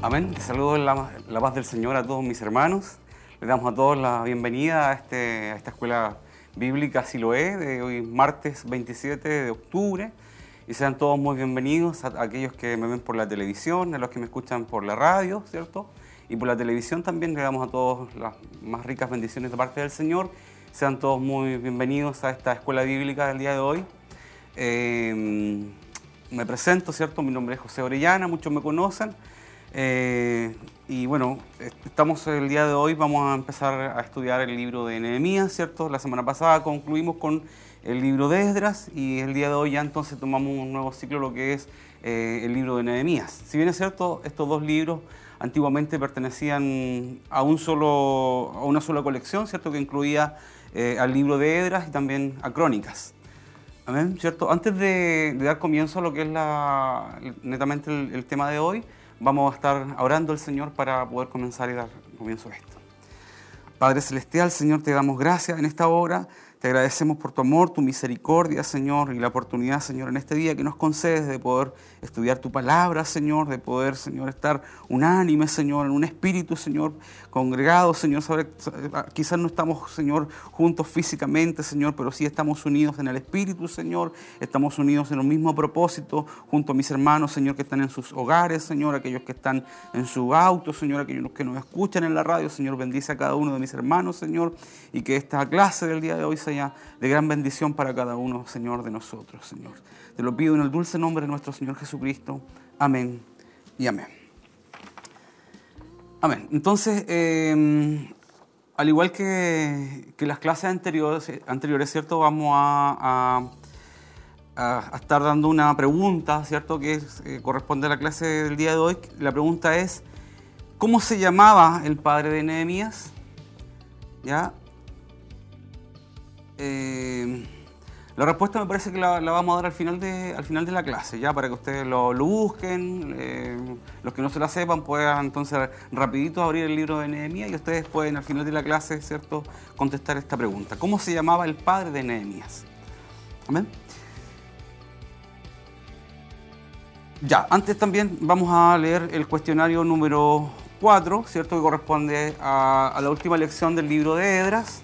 Amén. Les saludo la, la paz del Señor a todos mis hermanos. Les damos a todos la bienvenida a, este, a esta escuela bíblica Siloé de hoy martes 27 de octubre. Y sean todos muy bienvenidos a, aquellos que me ven por la televisión, a los que me escuchan por la radio, ¿cierto? Y por la televisión también le damos a todos las más ricas bendiciones de parte del Señor. Sean todos muy bienvenidos a esta escuela bíblica del día de hoy. Eh, me presento, ¿cierto? Mi nombre es José Orellana, muchos me conocen. Eh, y bueno, estamos el día de hoy, vamos a empezar a estudiar el libro de Nehemías, ¿cierto? La semana pasada concluimos con el libro de Esdras y el día de hoy ya entonces tomamos un nuevo ciclo, lo que es eh, el libro de Nehemías. Si bien es cierto, estos dos libros antiguamente pertenecían a, un solo, a una sola colección, ¿cierto? Que incluía eh, al libro de Esdras y también a Crónicas. Amén, ¿cierto? Antes de, dar comienzo a lo que es la, netamente el tema de hoy, Vamos a estar orando al Señor para poder comenzar y dar comienzo a esto. Padre Celestial, Señor, te damos gracias en esta hora te agradecemos por tu amor, tu misericordia, Señor, y la oportunidad, Señor, en este día que nos concedes de poder estudiar tu palabra, Señor, de poder, Señor, estar unánime, Señor, en un espíritu, Señor, congregado, Señor. quizás no estamos, Señor, juntos físicamente, Señor, pero sí estamos unidos en el espíritu, Señor. Estamos unidos en un mismo propósito, junto a mis hermanos, Señor, que están en sus hogares, Señor, aquellos que están en su auto, Señor, aquellos que nos escuchan en la radio, Señor, bendice a cada uno de mis hermanos, Señor, y que esta clase del día de hoy, de gran bendición para cada uno, Señor, de nosotros, Señor. Te lo pido en el dulce nombre de nuestro Señor Jesucristo. Amén y amén. Amén. Entonces, em, al igual que, las clases anteriores, ¿cierto? Vamos a, estar dando una pregunta, ¿cierto? Que eh, corresponde a la clase del día de hoy. La pregunta es, ¿cómo se llamaba el padre de Nehemías? ¿Ya? Eh, la respuesta me parece que la, vamos a dar al final de, al final de la clase, ya para que ustedes lo, busquen, eh, los que no se la sepan puedan entonces rapidito abrir el libro de Nehemías y ustedes pueden al final de la clase, ¿cierto?, contestar esta pregunta. ¿Cómo se llamaba el padre de Nehemías? Amén. Ya, antes también vamos a leer el cuestionario número 4, ¿cierto?, que corresponde a, a la última lección del libro de Edras.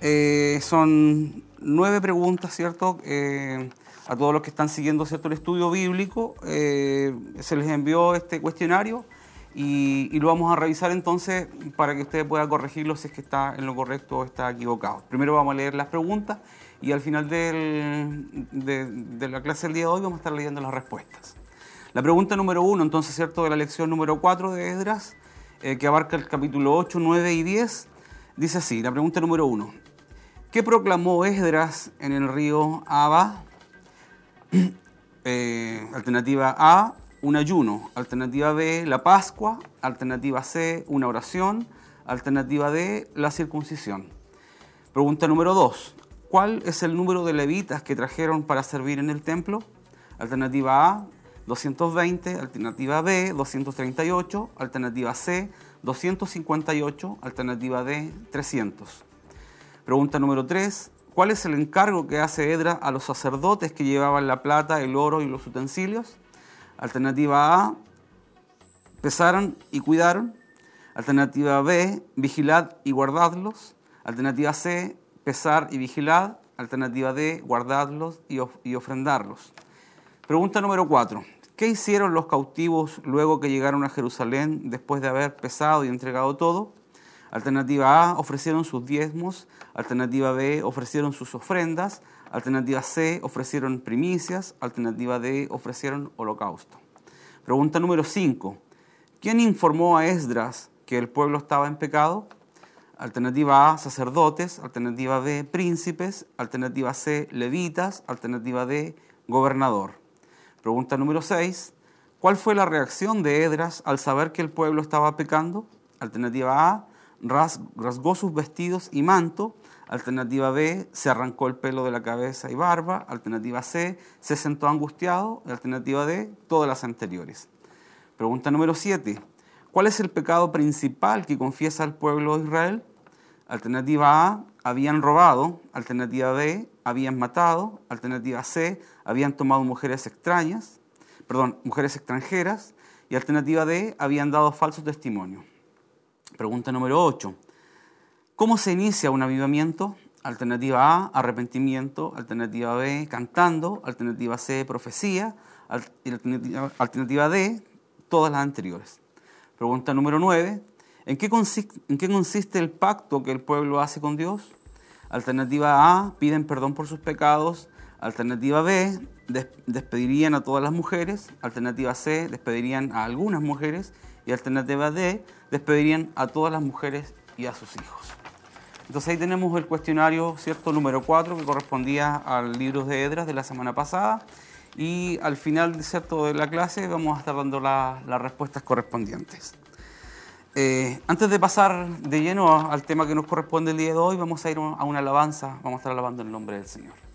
Eh, son nueve preguntas, ¿cierto? Eh, a todos los que están siguiendo ¿cierto? el estudio bíblico, eh, se les envió este cuestionario y, lo vamos a revisar entonces para que usted pueda corregirlo si es que está en lo correcto o está equivocado. Primero vamos a leer las preguntas y al final de, la clase del día de hoy vamos a estar leyendo las respuestas. La pregunta número uno, entonces, ¿cierto? De la lección número cuatro de Esdras, que abarca el capítulo 8, 9 y 10, dice así, la pregunta número uno. ¿Qué proclamó Esdras en el río Abba? Eh, alternativa A, un ayuno. Alternativa B, la Pascua. Alternativa C, una oración. Alternativa D, la circuncisión. Pregunta número 2. ¿Cuál es el número de levitas que trajeron para servir en el templo? Alternativa A, 220. Alternativa B, 238. Alternativa C, 258. Alternativa D, 300. Pregunta número 3. ¿Cuál es el encargo que hace Edra a los sacerdotes que llevaban la plata, el oro y los utensilios? Alternativa A, pesaron y cuidaron. Alternativa B, vigilad y guardadlos. Alternativa C, pesar y vigilad. Alternativa D, guardadlos y, ofrendarlos. Pregunta número 4. ¿Qué hicieron los cautivos luego que llegaron a Jerusalén después de haber pesado y entregado todo? Alternativa A, ofrecieron sus diezmos. Alternativa B, ofrecieron sus ofrendas. Alternativa C, ofrecieron primicias. Alternativa D, ofrecieron holocausto. Pregunta número 5. ¿Quién informó a Esdras que el pueblo estaba en pecado? Alternativa A, sacerdotes. Alternativa B, príncipes. Alternativa C, levitas. Alternativa D, gobernador. Pregunta número 6. ¿Cuál fue la reacción de Esdras al saber que el pueblo estaba pecando? Alternativa A, rasgó sus vestidos y manto. Alternativa B, se arrancó el pelo de la cabeza y barba. Alternativa C, se sentó angustiado. Alternativa D, todas las anteriores. Pregunta número 7. ¿Cuál es el pecado principal que confiesa el pueblo de Israel? Alternativa A, habían robado. Alternativa B, habían matado. Alternativa C, habían tomado mujeres extrañas, perdón, mujeres extranjeras. Y alternativa D, habían dado falso testimonio. Pregunta número 8. ¿Cómo se inicia un avivamiento? Alternativa A, arrepentimiento. Alternativa B, cantando. Alternativa C, profecía. Alternativa, D, todas las anteriores. Pregunta número 9. ¿En qué, consiste, ¿En qué consiste el pacto que el pueblo hace con Dios? Alternativa A, piden perdón por sus pecados. Alternativa B, despedirían a todas las mujeres. Alternativa C, despedirían a algunas mujeres. Y alternativa D, despedirían a todas las mujeres y a sus hijos. Entonces ahí tenemos el cuestionario, ¿cierto? Número 4, que correspondía al libro de Edras de la semana pasada. Y al final, ¿cierto? de la clase vamos a estar dando las respuestas correspondientes. Eh, antes de pasar de lleno al tema que nos corresponde el día de hoy, vamos a ir a una alabanza, vamos a estar alabando el nombre del Señor.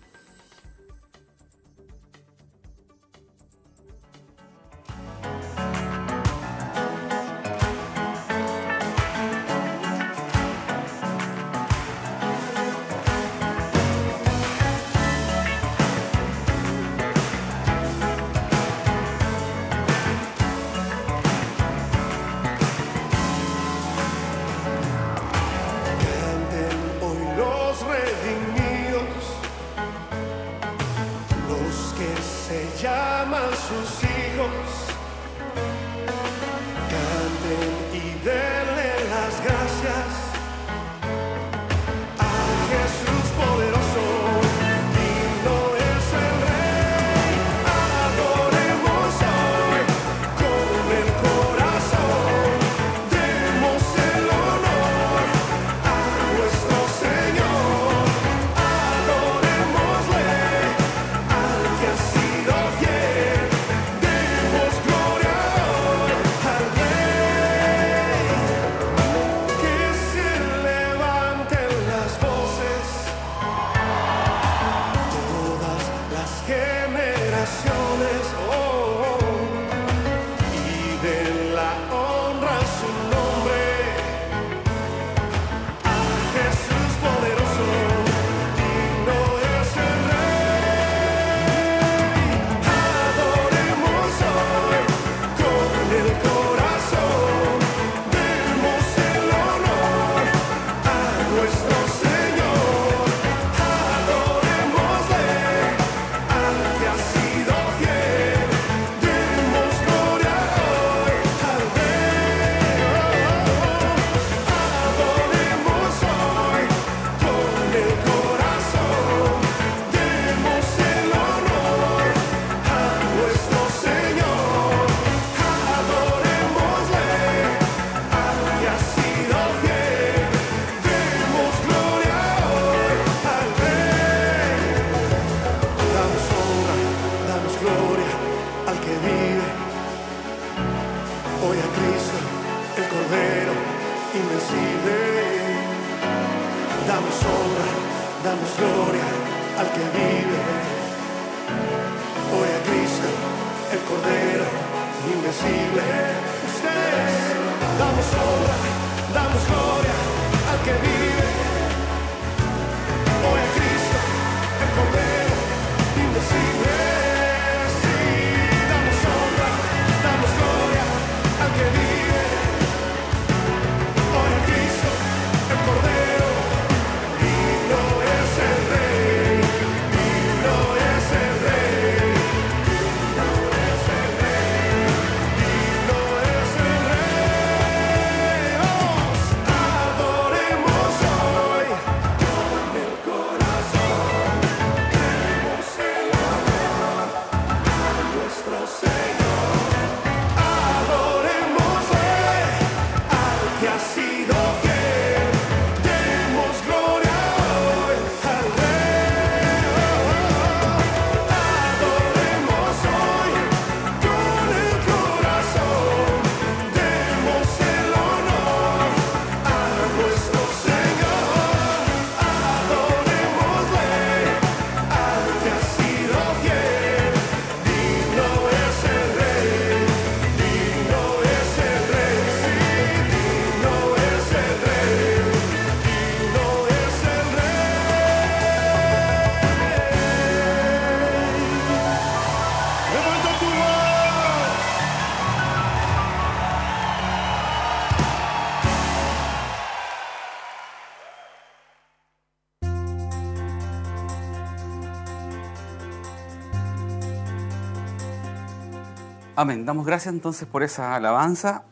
Amén. Damos gracias entonces por esa alabanza.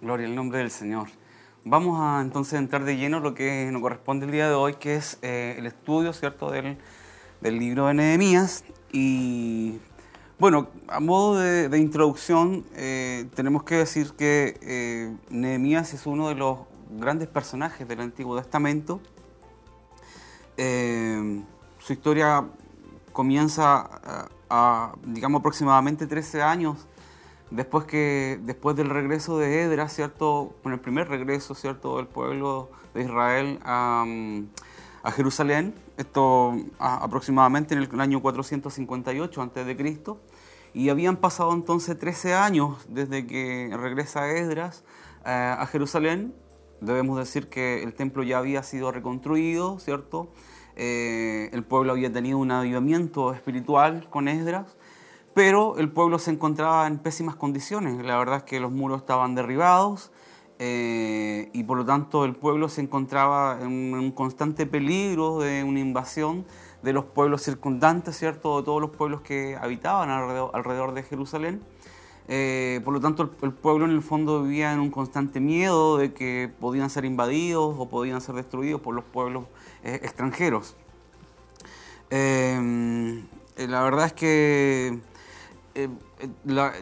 Gloria al nombre del Señor. Vamos a entonces entrar de lleno lo que nos corresponde el día de hoy, que es eh, el estudio, ¿cierto?, del, libro de Nehemías. Y bueno, a modo de, introducción, eh, tenemos que decir que eh, Nehemías es uno de los grandes personajes del Antiguo Testamento. su historia comienza a, digamos, aproximadamente 13 años después, que, después del regreso de Edra, ¿cierto? Con el primer regreso, ¿cierto?, del pueblo de Israel a, Jerusalén, esto aproximadamente en el año 458 a.C., y habían pasado entonces 13 años desde que regresa Edras eh, a Jerusalén. Debemos decir que el templo ya había sido reconstruido, ¿cierto? Eh, el pueblo había tenido un avivamiento espiritual con Esdras, pero el pueblo se encontraba en pésimas condiciones. La verdad es que los muros estaban derribados eh, y por lo tanto el pueblo se encontraba en un constante peligro de una invasión de los pueblos circundantes, ¿cierto? De todos los pueblos que habitaban alrededor, de Jerusalén. Eh, por lo tanto, el, pueblo en el fondo vivía en un constante miedo de que podían ser invadidos o podían ser destruidos por los pueblos eh, extranjeros. la verdad es que eh, eh,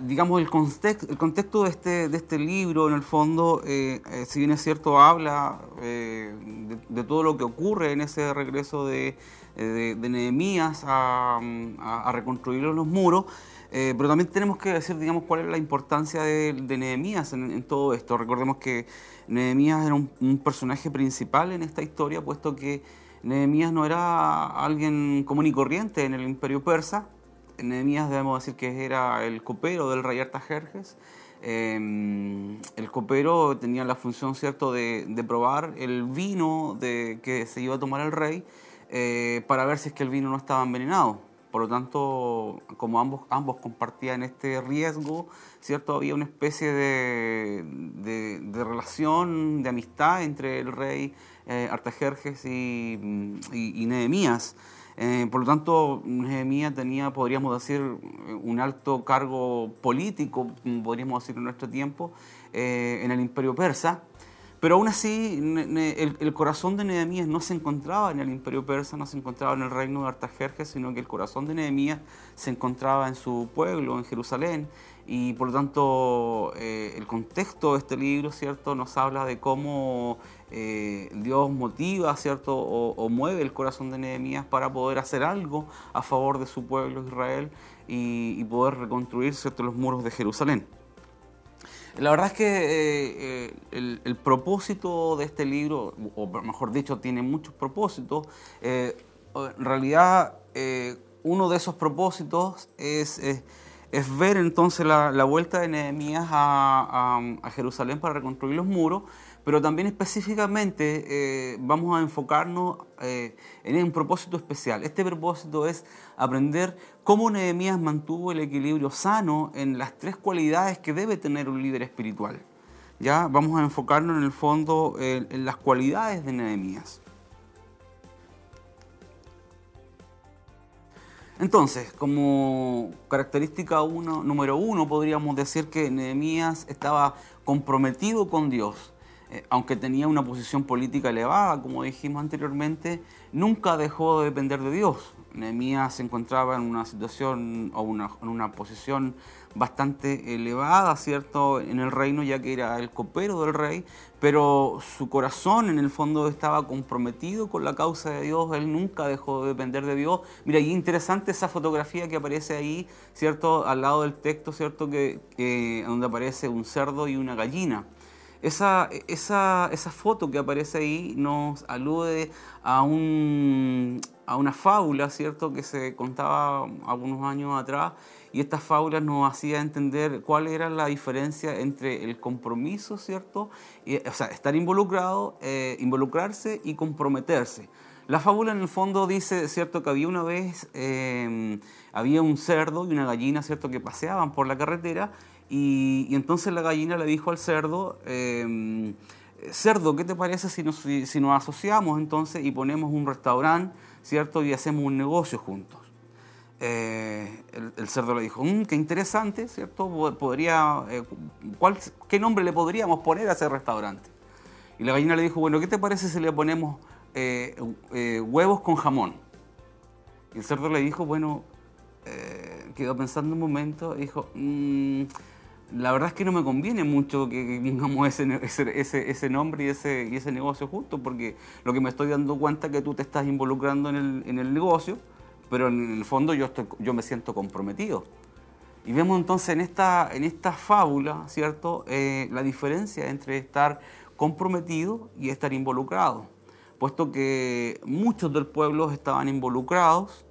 digamos, el, contexto, el contexto de este, de este libro, en el fondo, eh, si bien es cierto, habla de, todo lo que ocurre en ese regreso de, de, Nehemías a, a, reconstruir los muros, pero también tenemos que decir, digamos, cuál es la importancia de, Nehemías en, todo esto. Recordemos que Nehemías era un, un personaje principal en esta historia, puesto que Nehemías no era alguien común y corriente en el imperio persa, Nehemías debemos decir que era el copero del rey Artajerjes. Em, el copero tenía la función cierto de, probar el vino de, que se iba a tomar el rey eh, para ver si es que el vino no estaba envenenado. Por lo tanto, como ambos, ambos compartían este riesgo, ¿cierto? había una especie de, relación, de amistad entre el rey eh, Artajerjes y, y, y Nehemías. Eh, por lo tanto, Nehemías tenía, podríamos decir, un alto cargo político, podríamos decir en nuestro tiempo, eh, en el imperio persa. Pero aún así, el, corazón de Nehemías no se encontraba en el imperio persa, no se encontraba en el reino de Artajerjes, sino que el corazón de Nehemías se encontraba en su pueblo, en Jerusalén. Y por lo tanto, eh, el contexto de este libro, ¿cierto?, nos habla de cómo eh, Dios motiva, ¿cierto?, o, mueve el corazón de Nehemías para poder hacer algo a favor de su pueblo Israel y, poder reconstruir, ¿cierto?, los muros de Jerusalén. La verdad es que eh, el, propósito de este libro, o mejor dicho, tiene muchos propósitos. en realidad, uno de esos propósitos es es ver entonces la, vuelta de Nehemías a, Jerusalén para reconstruir los muros, pero también específicamente eh, vamos a enfocarnos eh, en un propósito especial. Este propósito es aprender cómo Nehemías mantuvo el equilibrio sano en las tres cualidades que debe tener un líder espiritual. Ya vamos a enfocarnos en el fondo en las cualidades de Nehemías. Entonces, como característica número uno, podríamos decir que Nehemías estaba comprometido con Dios. Eh, aunque tenía una posición política elevada, como dijimos anteriormente, nunca dejó de depender de Dios. Nehemías se encontraba en una situación o en una posición bastante elevada, ¿cierto?, en el reino, ya que era el copero del rey, pero su corazón en el fondo estaba comprometido con la causa de Dios, él nunca dejó de depender de Dios. Mira, y interesante esa fotografía que aparece ahí, ¿cierto?, al lado del texto, ¿cierto?, que, donde aparece un cerdo y una gallina. Esa, esa, esa foto que aparece ahí nos alude a, un, a una fábula, ¿cierto?, que se contaba algunos años atrás y estas fábulas nos hacía entender cuál era la diferencia entre el compromiso, ¿cierto? o sea, estar involucrado, eh, involucrarse y comprometerse. La fábula en el fondo dice, ¿cierto?, que había una vez, em, había un cerdo y una gallina, ¿cierto?, que paseaban por la carretera y, entonces la gallina le dijo al cerdo, em, cerdo, ¿qué te parece si nos, si nos asociamos entonces y ponemos un restaurante, ¿cierto?, y hacemos un negocio juntos? eh, el, cerdo le dijo, mm, qué interesante, ¿cierto? Podría, eh, ¿cuál, ¿Qué nombre le podríamos poner a ese restaurante? Y la gallina le dijo, bueno, ¿qué te parece si le ponemos eh, huevos con jamón? Y el cerdo le dijo, bueno, quedó pensando un momento, dijo, mm, la verdad es que no me conviene mucho que pongamos ese, ese, nombre y ese, y ese negocio justo, porque lo que me estoy dando cuenta es que tú te estás involucrando en el, en el negocio, pero en el fondo yo, estoy, yo me siento comprometido. Y vemos entonces en esta, en esta fábula, ¿cierto?, eh, la diferencia entre estar comprometido y estar involucrado, puesto que muchos del pueblo estaban involucrados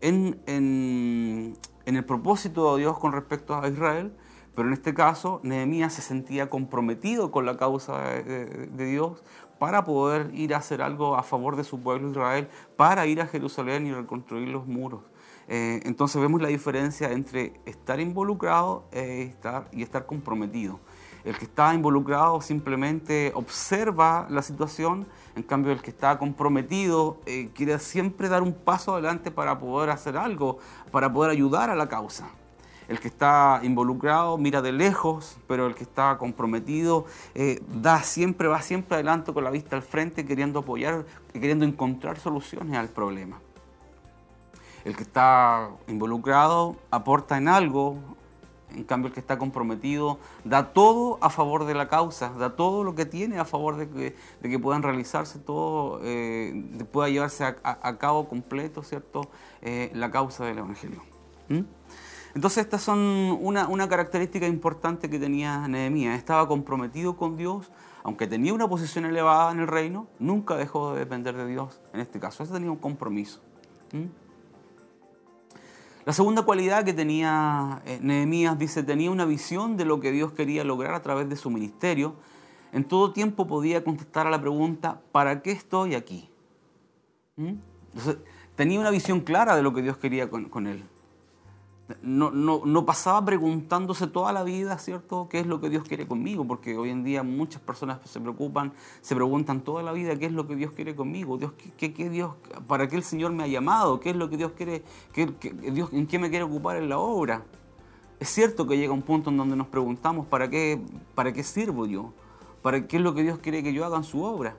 en, en, en el propósito de Dios con respecto a Israel, pero en este caso, Nehemías se sentía comprometido con la causa de, Dios para poder ir a hacer algo a favor de su pueblo Israel, para ir a Jerusalén y reconstruir los muros. Eh, entonces vemos la diferencia entre estar involucrado e y estar comprometido. El que está involucrado simplemente observa la situación, en cambio el que está comprometido eh, quiere siempre dar un paso adelante para poder hacer algo, para poder ayudar a la causa. El que está involucrado mira de lejos, pero el que está comprometido eh, da siempre, va siempre adelante con la vista al frente, queriendo apoyar, queriendo encontrar soluciones al problema. El que está involucrado aporta en algo, en cambio el que está comprometido da todo a favor de la causa, da todo lo que tiene a favor de que, de puedan realizarse todo, eh, pueda llevarse a, cabo completo, ¿cierto?, eh, la causa del Evangelio. ¿Mm? Entonces estas son una, característica importante que tenía Nehemías. Estaba comprometido con Dios, aunque tenía una posición elevada en el reino, nunca dejó de depender de Dios. En este caso, ese tenía un compromiso. La segunda cualidad que tenía eh, Nehemías, dice, tenía una visión de lo que Dios quería lograr a través de su ministerio. En todo tiempo podía contestar a la pregunta, ¿para qué estoy aquí? Entonces, tenía una visión clara de lo que Dios quería con él no, no, no, pasaba preguntándose toda la vida, ¿cierto?, qué es lo que Dios quiere conmigo, porque hoy en día muchas personas se preocupan, se preguntan toda la vida qué es lo que Dios quiere conmigo, Dios, qué, qué, Dios, para qué el Señor me ha llamado, qué es lo que Dios quiere, qué, Dios, en qué me quiere ocupar en la obra. Es cierto que llega un punto en donde nos preguntamos, ¿para qué, para qué sirvo yo? ¿Para qué es lo que Dios quiere que yo haga en su obra?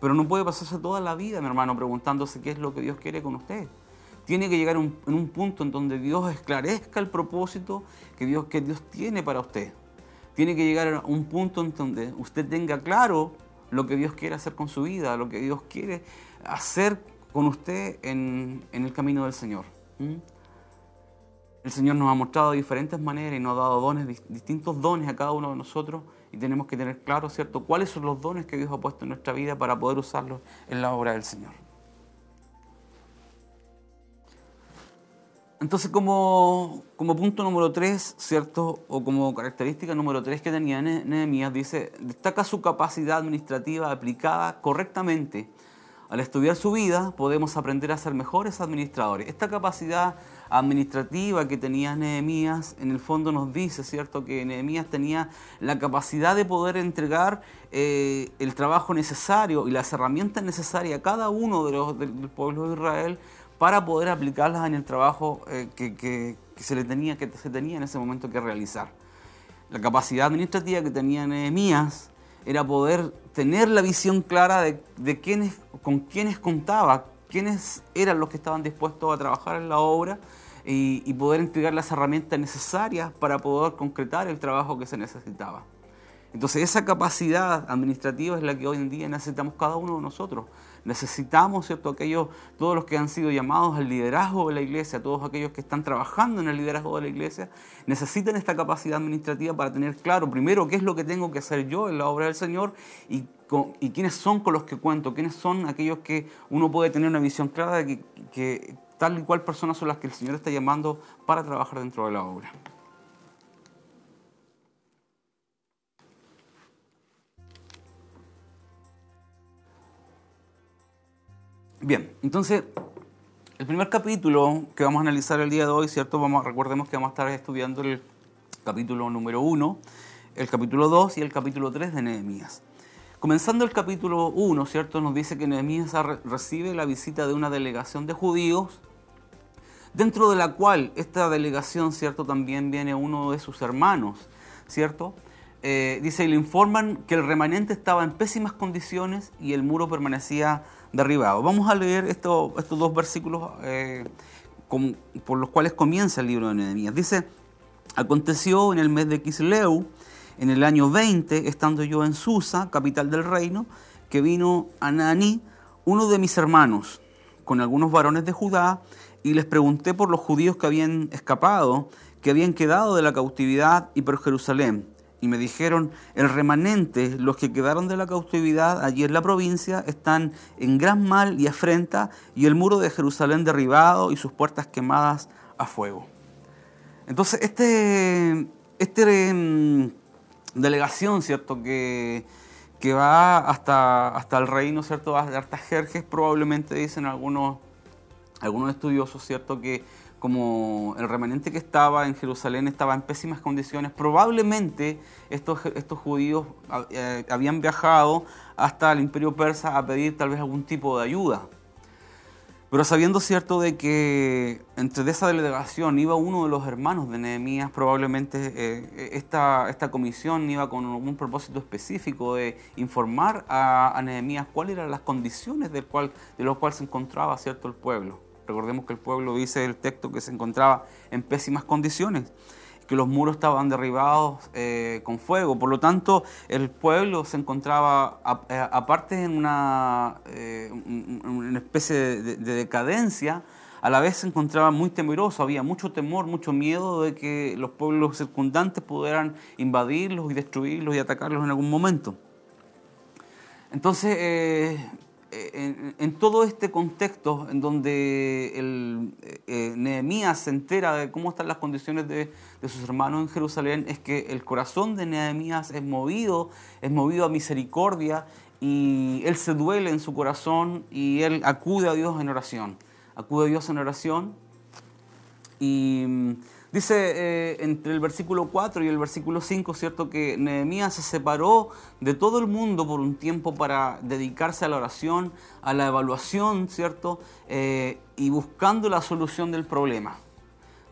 Pero no puede pasarse toda la vida, mi hermano, preguntándose qué es lo que Dios quiere con usted tiene que llegar en un punto en donde Dios esclarezca el propósito que Dios, que Dios tiene para usted. Tiene que llegar a un punto en donde usted tenga claro lo que Dios quiere hacer con su vida, lo que Dios quiere hacer con usted en, el camino del Señor. El Señor nos ha mostrado de diferentes maneras y nos ha dado dones, distintos dones a cada uno de nosotros y tenemos que tener claro, ¿cierto?, cuáles son los dones que Dios ha puesto en nuestra vida para poder usarlos en la obra del Señor. Entonces, como, punto número tres, ¿cierto? O como característica número tres que tenía Nehemías, dice, destaca su capacidad administrativa aplicada correctamente. Al estudiar su vida, podemos aprender a ser mejores administradores. Esta capacidad administrativa que tenía Nehemías, en el fondo nos dice, ¿cierto?, que Nehemías tenía la capacidad de poder entregar eh, el trabajo necesario y las herramientas necesarias a cada uno de los, del pueblo de Israel para poder aplicarlas en el trabajo eh, que, se le tenía, que se tenía en ese momento que realizar. La capacidad administrativa que tenía Nehemías era poder tener la visión clara de, de con quiénes contaba, quiénes eran los que estaban dispuestos a trabajar en la obra y, y poder entregar las herramientas necesarias para poder concretar el trabajo que se necesitaba. Entonces esa capacidad administrativa es la que hoy en día necesitamos cada uno de nosotros. Necesitamos, ¿cierto? Aquellos, todos los que han sido llamados al liderazgo de la iglesia, todos aquellos que están trabajando en el liderazgo de la iglesia, necesitan esta capacidad administrativa para tener claro, primero, qué es lo que tengo que hacer yo en la obra del Señor y, y quiénes son con los que cuento, quiénes son aquellos que uno puede tener una visión clara de que, que tal y cual personas son las que el Señor está llamando para trabajar dentro de la obra. Bien, entonces, el primer capítulo que vamos a analizar el día de hoy, ¿cierto? Vamos, recordemos que vamos a estar estudiando el capítulo número 1, el capítulo 2 y el capítulo 3 de Nehemías. Comenzando el capítulo 1, ¿cierto? Nos dice que Nehemías recibe la visita de una delegación de judíos dentro de la cual esta delegación, ¿cierto? También viene uno de sus hermanos, ¿cierto? Eh, dice, y le informan que el remanente estaba en pésimas condiciones y el muro permanecía derribado. Vamos a leer estos dos versículos eh, por los cuales comienza el libro de Nehemías. Dice, aconteció en el mes de Kisleu, en el año 20, estando yo en Susa, capital del reino, que vino Ananí, uno de mis hermanos, con algunos varones de Judá, y les pregunté por los judíos que habían escapado, que habían quedado de la cautividad y por Jerusalén. Y me dijeron, el remanente, los que quedaron de la cautividad allí en la provincia, están en gran mal y afrenta, y el muro de Jerusalén derribado y sus puertas quemadas a fuego. Entonces, este, este mm, delegación, ¿cierto? Que, que va hasta, hasta el reino, ¿cierto? Hasta Jerjes, probablemente dicen algunos, algunos estudiosos, ¿cierto? Que como el remanente que estaba en Jerusalén estaba en pésimas condiciones, probablemente estos, estos judíos eh, habían viajado hasta el imperio persa a pedir tal vez algún tipo de ayuda. Pero sabiendo cierto de que entre esa delegación iba uno de los hermanos de Nehemías, probablemente eh, esta, esta comisión iba con algún propósito específico de informar a, a Nehemías cuáles eran las condiciones del cual, de las cuales se encontraba cierto el pueblo. Recordemos que el pueblo dice el texto que se encontraba en pésimas condiciones que los muros estaban derribados eh, con fuego. Por lo tanto, el pueblo se encontraba, eh, aparte en una, eh, especie de, decadencia, a la vez se encontraba muy temeroso, había mucho temor, mucho miedo de que los pueblos circundantes pudieran invadirlos y destruirlos y atacarlos en algún momento. Entonces, en, todo este contexto en donde el, eh, Nehemías se entera de cómo están las condiciones de, sus hermanos en Jerusalén, es que el corazón de Nehemías es movido, es movido a misericordia y él se duele en su corazón y él acude a Dios en oración. Acude a Dios en oración y Dice eh, entre el versículo 4 y el versículo 5, ¿cierto? Que Nehemías se separó de todo el mundo por un tiempo para dedicarse a la oración, a la evaluación, ¿cierto? Eh, y buscando la solución del problema.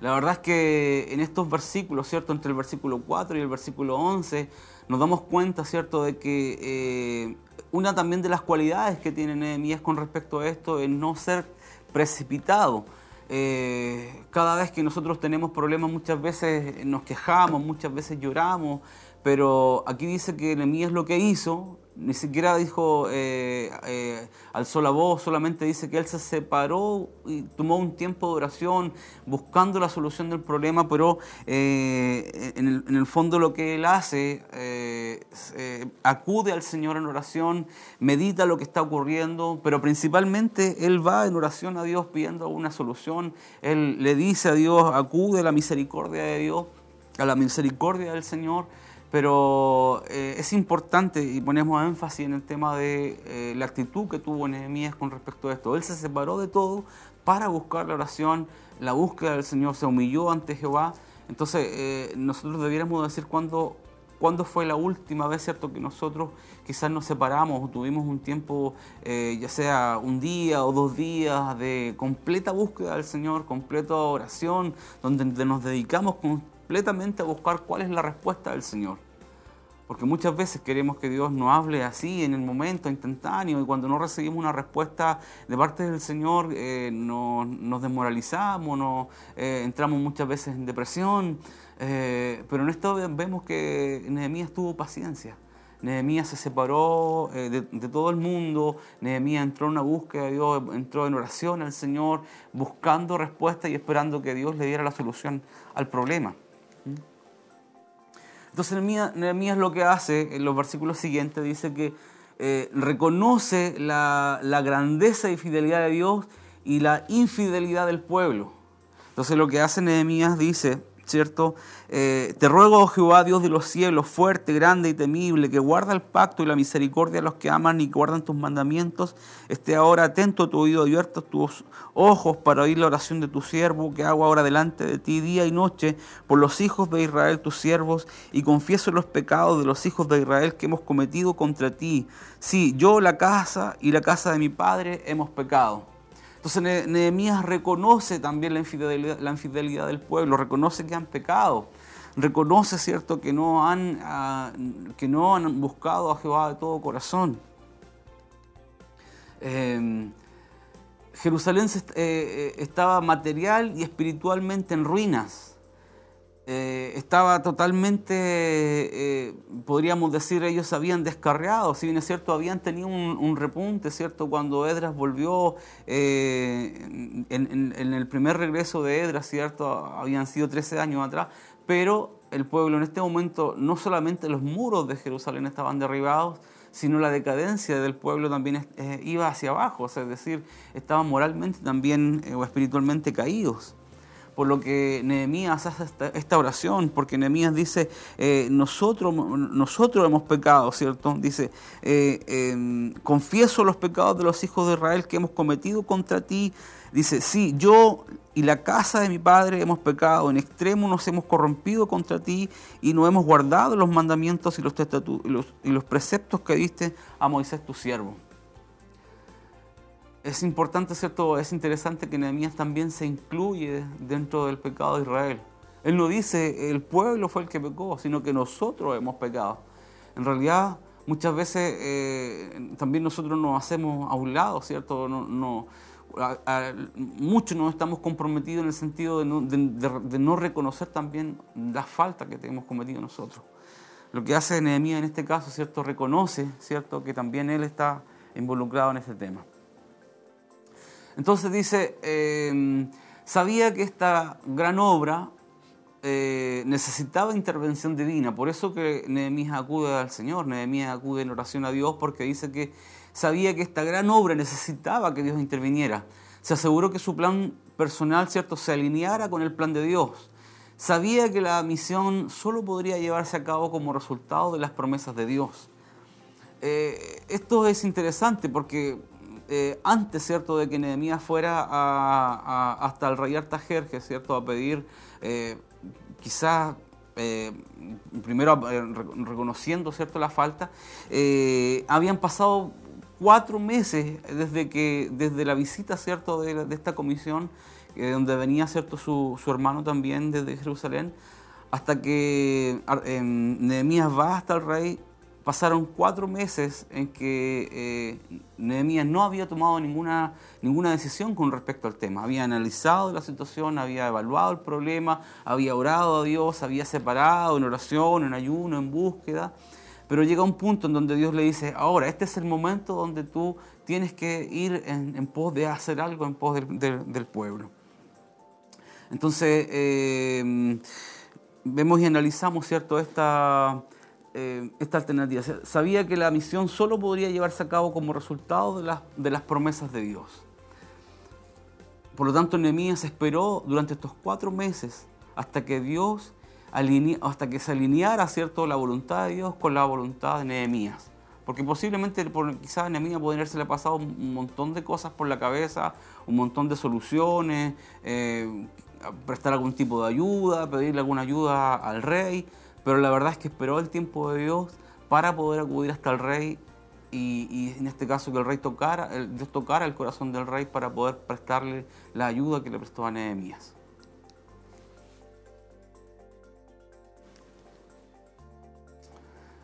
La verdad es que en estos versículos, ¿cierto? Entre el versículo 4 y el versículo 11, nos damos cuenta, ¿cierto? De que eh, una también de las cualidades que tiene Nehemías con respecto a esto es no ser precipitado eh, cada vez que nosotros tenemos problemas muchas veces nos quejamos, muchas veces lloramos, pero aquí dice que es lo que hizo ni siquiera dijo, eh, eh, alzó voz, solamente dice que él se separó y tomó un tiempo de oración buscando la solución del problema, pero eh, en, el, fondo lo que él hace, acude al Señor en oración, medita lo que está ocurriendo, pero principalmente él va en oración a Dios pidiendo una solución, él le dice a Dios, acude a la misericordia de Dios, a la misericordia del Señor pero eh, es importante y ponemos énfasis en el tema de eh, la actitud que tuvo Nehemías con respecto a esto. Él se separó de todo para buscar la oración, la búsqueda del Señor, se humilló ante Jehová. Entonces eh, nosotros debiéramos decir cuándo, cuándo fue la última vez, ¿cierto?, que nosotros quizás nos separamos o tuvimos un tiempo, ya sea un día o dos días, de completa búsqueda del Señor, completa oración, donde nos dedicamos con completamente a buscar cuál es la respuesta del Señor. Porque muchas veces queremos que Dios nos hable así, en el momento instantáneo, y cuando no recibimos una respuesta de parte del Señor, eh, nos, desmoralizamos, nos, eh, entramos muchas veces en depresión. Eh, pero en esto vemos que Nehemías tuvo paciencia. Nehemías se separó de, de, todo el mundo, Nehemías entró en una búsqueda de Dios, entró en oración al Señor, buscando respuesta y esperando que Dios le diera la solución al problema. Entonces Nehemías lo que hace en los versículos siguientes dice que eh, reconoce la, la grandeza y fidelidad de Dios y la infidelidad del pueblo. Entonces lo que hace Nehemías dice, ¿cierto? Eh, te ruego, oh Jehová, Dios de los cielos, fuerte, grande y temible, que guarda el pacto y la misericordia a los que aman y guardan tus mandamientos, esté ahora atento a tu oído, abierto tus ojos para oír la oración de tu siervo, que hago ahora delante de ti día y noche por los hijos de Israel, tus siervos, y confieso los pecados de los hijos de Israel que hemos cometido contra ti. Sí, yo, la casa y la casa de mi padre hemos pecado. Entonces Nehemías reconoce también la infidelidad, del pueblo, reconoce que han pecado, reconoce, ¿cierto?, que no han, ah, que no han buscado a Jehová de todo corazón. Em, Jerusalén eh, eh, estaba material y espiritualmente en ruinas. Eh, estaba totalmente, podríamos decir, ellos habían descarriado, si bien es cierto, habían tenido un, repunte, ¿cierto? Cuando Edras volvió en, en, el primer regreso de Edras, ¿cierto? Habían sido 13 años atrás, pero el pueblo en este momento, no solamente los muros de Jerusalén estaban derribados, sino la decadencia del pueblo también eh, iba hacia abajo, es decir, estaban moralmente también eh, o espiritualmente caídos. Por lo que Nehemías hace esta, oración, porque Nehemías dice, eh, nosotros, nosotros hemos pecado, ¿cierto? Dice, em, confieso los pecados de los hijos de Israel que hemos cometido contra ti, Dice, sí, yo y la casa de mi padre hemos pecado, en extremo nos hemos corrompido contra ti y no hemos guardado los mandamientos y los, y los, preceptos que diste a Moisés tu siervo. Es importante, ¿cierto? Es interesante que Nehemías también se incluye dentro del pecado de Israel. Él no dice el pueblo fue el que pecó, sino que nosotros hemos pecado. En realidad, muchas veces eh, también nosotros nos hacemos a un lado, ¿cierto? No, no, muchos nos estamos comprometidos en el sentido de no, reconocer también la falta que hemos cometido nosotros. Lo que hace Nehemías en este caso, ¿cierto? Reconoce, ¿cierto? Que también él está involucrado en este tema. Entonces dice, em, sabía que esta gran obra eh, necesitaba intervención divina, por eso que Nehemías acude al Señor, Nehemías acude en oración a Dios porque dice que sabía que esta gran obra necesitaba que Dios interviniera. Se aseguró que su plan personal, ¿cierto?, se alineara con el plan de Dios. Sabía que la misión solo podría llevarse a cabo como resultado de las promesas de Dios. Eh, esto es interesante porque eh, antes, ¿cierto?, de que Nehemías fuera hasta el rey Artajerjes, ¿cierto?, a pedir eh, quizás primero reconociendo cierto la falta, habían pasado cuatro meses desde, que, desde la visita ¿cierto? De, esta comisión, eh, donde venía ¿cierto? Su, hermano también desde Jerusalén, hasta que em, Nehemías va hasta el rey. Pasaron cuatro meses en que eh, Nehemías no había tomado ninguna, ninguna decisión con respecto al tema. Había analizado la situación, había evaluado el problema, había orado a Dios, había separado en oración, en ayuno, en búsqueda. Pero llega un punto en donde Dios le dice, ahora, este es el momento donde tú tienes que ir en, pos de hacer algo en pos del, pueblo. Entonces, eh, vemos y analizamos, ¿cierto?, esta, eh, esta alternativa. Sabía que la misión solo podría llevarse a cabo como resultado de las, promesas de Dios. Por lo tanto, Nehemías esperó durante estos cuatro meses hasta que Dios hasta que se alineara ¿cierto? la voluntad de Dios con la voluntad de Nehemías. Porque posiblemente por, quizás Nehemías podría haberse pasado un montón de cosas por la cabeza, un montón de soluciones, eh, prestar algún tipo de ayuda, pedirle alguna ayuda al rey, pero la verdad es que esperó el tiempo de Dios para poder acudir hasta el rey y, en este caso que el rey tocara, el, Dios tocara el corazón del rey para poder prestarle la ayuda que le prestó a Nehemías.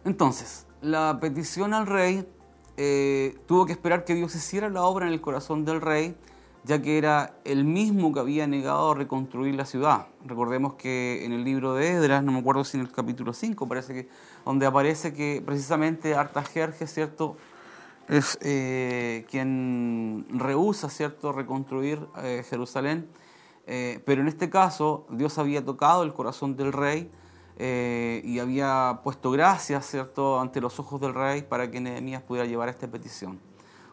Entonces, la petición al rey eh, tuvo que esperar que Dios hiciera la obra en el corazón del rey, ya que era el mismo que había negado a reconstruir la ciudad. Recordemos que en el libro de Edras, no me acuerdo si en el capítulo 5, parece que, donde aparece que precisamente Artajerjes, ¿cierto?, es eh, quien rehúsa, ¿cierto?, reconstruir eh, Jerusalén. pero en este caso, Dios había tocado el corazón del rey, eh, y había puesto gracias, ¿cierto?, ante los ojos del rey para que Nehemías pudiera llevar esta petición.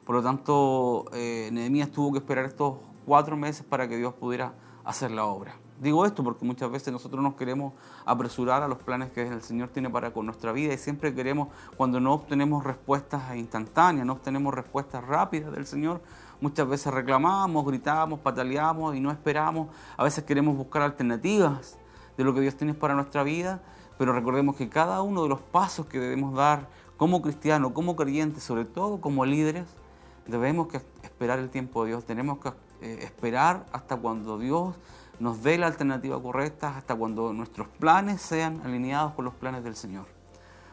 Por lo tanto, eh, Nehemías tuvo que esperar estos cuatro meses para que Dios pudiera hacer la obra. Digo esto porque muchas veces nosotros nos queremos apresurar a los planes que el Señor tiene para con nuestra vida y siempre queremos, cuando no obtenemos respuestas instantáneas, no obtenemos respuestas rápidas del Señor, muchas veces reclamamos, gritamos, pataleamos y no esperamos. A veces queremos buscar alternativas de lo que Dios tiene para nuestra vida, pero recordemos que cada uno de los pasos que debemos dar como cristianos, como creyentes, sobre todo como líderes, debemos que esperar el tiempo de Dios, tenemos que eh, esperar hasta cuando Dios nos dé la alternativa correcta, hasta cuando nuestros planes sean alineados con los planes del Señor.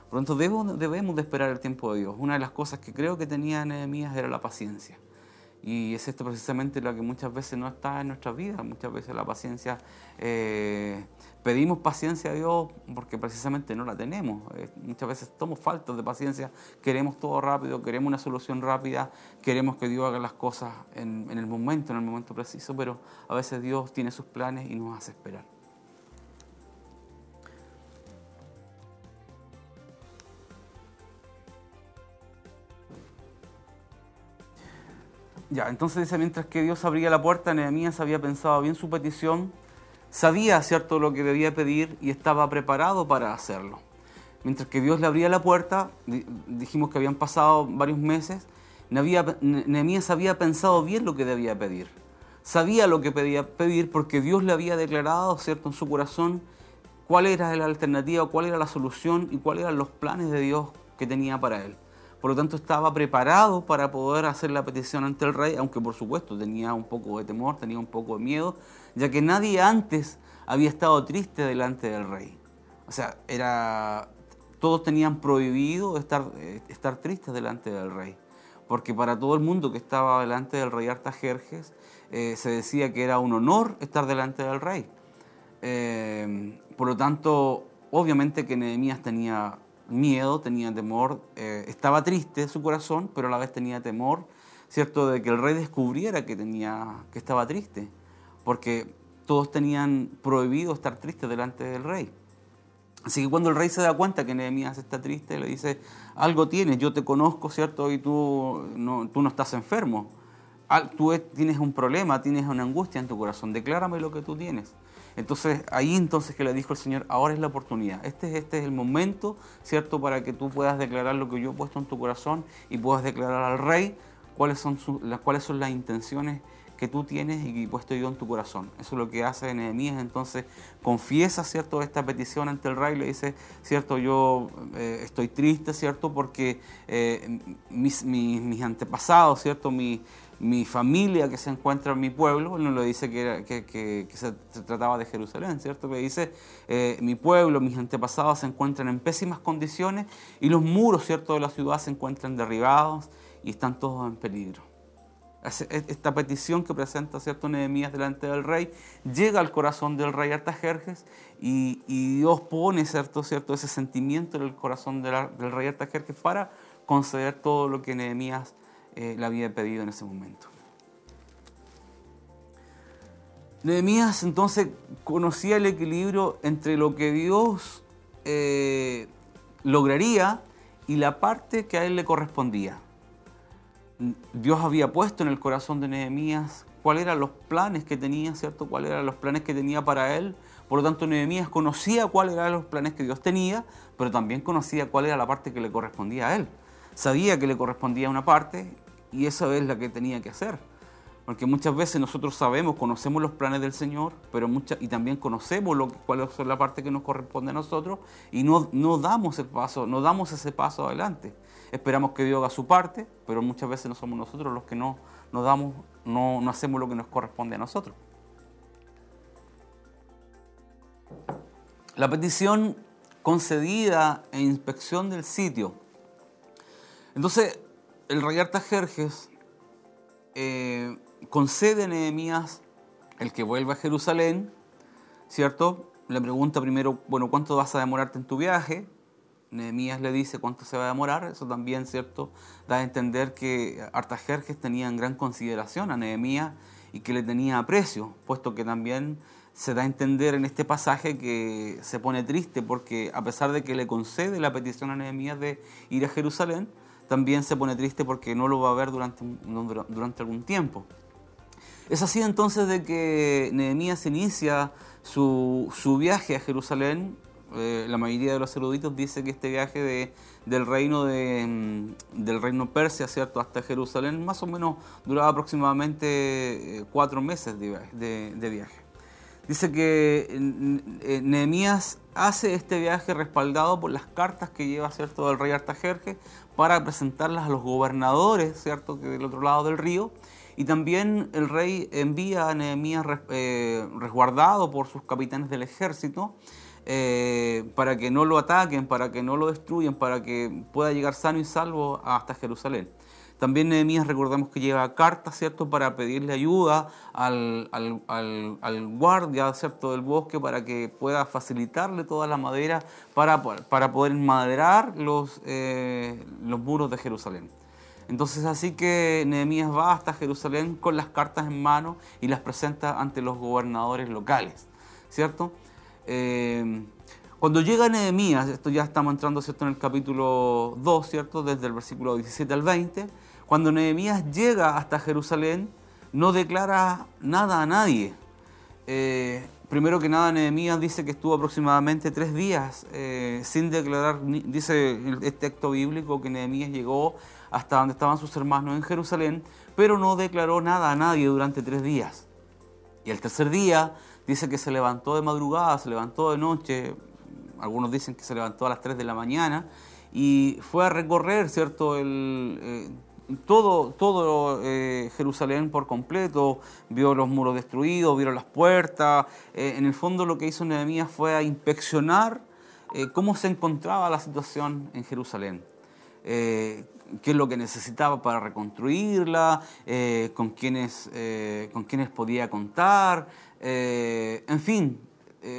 Por lo tanto, debemos, debemos de esperar el tiempo de Dios. Una de las cosas que creo que tenía Nehemías era la paciencia. Y es esto precisamente lo que muchas veces no está en nuestra vida. Muchas veces la paciencia, eh, pedimos paciencia a Dios porque precisamente no la tenemos. Eh, muchas veces estamos faltos de paciencia, queremos todo rápido, queremos una solución rápida, queremos que Dios haga las cosas en, en el momento, en el momento preciso, pero a veces Dios tiene sus planes y nos hace esperar. Ya, entonces dice, mientras que Dios abría la puerta, Nehemías había pensado bien su petición, sabía, ¿cierto?, lo que debía pedir y estaba preparado para hacerlo. Mientras que Dios le abría la puerta, dijimos que habían pasado varios meses, Nehemías había pensado bien lo que debía pedir. Sabía lo que pedía pedir porque Dios le había declarado, ¿cierto?, en su corazón cuál era la alternativa, cuál era la solución y cuáles eran los planes de Dios que tenía para él. Por lo tanto, estaba preparado para poder hacer la petición ante el rey, aunque por supuesto tenía un poco de temor, tenía un poco de miedo, ya que nadie antes había estado triste delante del rey. O sea, era, todos tenían prohibido estar, eh, estar tristes delante del rey, porque para todo el mundo que estaba delante del rey Artajerjes, eh, se decía que era un honor estar delante del rey. Eh, por lo tanto, obviamente que Nehemías tenía miedo, tenía temor, eh, estaba triste su corazón, pero a la vez tenía temor, ¿cierto?, de que el rey descubriera que, tenía, que estaba triste, porque todos tenían prohibido estar tristes delante del rey. Así que cuando el rey se da cuenta que Nehemías está triste, le dice, algo tienes, yo te conozco, ¿cierto? Y tú no, tú no estás enfermo. Tú tienes un problema, tienes una angustia en tu corazón, declárame lo que tú tienes. Entonces, ahí entonces que le dijo el Señor, ahora es la oportunidad, este, este es el momento, ¿cierto?, para que tú puedas declarar lo que yo he puesto en tu corazón y puedas declarar al rey cuáles son, las, cuáles son las intenciones que tú tienes y que he puesto yo en tu corazón. Eso es lo que hace Nehemías, entonces confiesa, ¿cierto?, esta petición ante el rey, le dice, ¿cierto?, yo eh, estoy triste, ¿cierto?, porque eh, mis, mis, antepasados, ¿cierto?, mi, mi familia que se encuentra en mi pueblo, él no lo dice que, se, trataba de Jerusalén, ¿cierto? Que dice, eh, mi pueblo, mis antepasados se encuentran en pésimas condiciones y los muros, ¿cierto?, de la ciudad se encuentran derribados y están todos en peligro. Esta petición que presenta cierto Nehemías delante del rey llega al corazón del rey Artajerjes y, Dios pone cierto, cierto ese sentimiento en el corazón del rey Artajerjes para conceder todo lo que Nehemías eh, le había pedido en ese momento. Nehemías entonces conocía el equilibrio entre lo que Dios eh, lograría y la parte que a él le correspondía. Dios había puesto en el corazón de Nehemías cuáles eran los planes que tenía, ¿cierto? Cuáles eran los planes que tenía para él. Por lo tanto, Nehemías conocía cuáles eran los planes que Dios tenía, pero también conocía cuál era la parte que le correspondía a él. Sabía que le correspondía una parte y eso es la que tenía que hacer. Porque muchas veces nosotros sabemos, conocemos los planes del Señor, pero mucha, y también conocemos lo, cuál es la parte que nos corresponde a nosotros y no, no damos el paso, no damos ese paso adelante. Esperamos que Dios haga su parte, pero muchas veces no somos nosotros los que no, no damos, no, no hacemos lo que nos corresponde a nosotros. La petición concedida e inspección del sitio. Entonces, el rey Artajerjes eh, concede a Nehemías el que vuelva a Jerusalén, ¿cierto? Le pregunta primero, bueno, ¿cuánto vas a demorarte en tu viaje? Nehemías le dice cuánto se va a demorar. Eso también, ¿cierto? Da a entender que Artajerjes tenía en gran consideración a Nehemías y que le tenía aprecio, puesto que también se da a entender en este pasaje que se pone triste porque a pesar de que le concede la petición a Nehemías de ir a Jerusalén, también se pone triste porque no lo va a ver durante, durante algún tiempo. Es así entonces de que Nehemías inicia su, viaje a Jerusalén. Eh, la mayoría de los eruditos dice que este viaje de, del, reino de, mm, del reino Persia ¿cierto? hasta Jerusalén más o menos duraba aproximadamente eh, cuatro meses de, de viaje. Dice que eh, Nehemías hace este viaje respaldado por las cartas que lleva ¿cierto? el rey Artajerje para presentarlas a los gobernadores, ¿cierto? que del otro lado del río, y también el rey envía a Nehemías eh, resguardado por sus capitanes del ejército eh, para que no lo ataquen, para que no lo destruyan, para que pueda llegar sano y salvo hasta Jerusalén. También Nehemías recordamos que lleva cartas, ¿cierto?, para pedirle ayuda al, guardia, ¿cierto?, del bosque para que pueda facilitarle toda la madera para, para poder maderar los, eh, los muros de Jerusalén. Entonces así que Nehemías va hasta Jerusalén con las cartas en mano y las presenta ante los gobernadores locales, ¿cierto? Eh, cuando llega Nehemías, esto ya estamos entrando ¿cierto? en el capítulo 2, ¿cierto? desde el versículo 17 al 20, cuando Nehemías llega hasta Jerusalén, no declara nada a nadie. Eh, primero que nada, Nehemías dice que estuvo aproximadamente tres días eh, sin declarar, dice el texto bíblico que Nehemías llegó hasta donde estaban sus hermanos en Jerusalén, pero no declaró nada a nadie durante tres días. Y el tercer día dice que se levantó de madrugada, se levantó de noche, algunos dicen que se levantó a las 3 de la mañana y fue a recorrer, ¿cierto?, el, eh, todo, todo eh, Jerusalén por completo, vio los muros destruidos, vio las puertas. Eh, en el fondo lo que hizo Nehemías fue a inspeccionar eh, cómo se encontraba la situación en Jerusalén. qué es lo que necesitaba para reconstruirla, con, quiénes, con quiénes podía contar, en fin,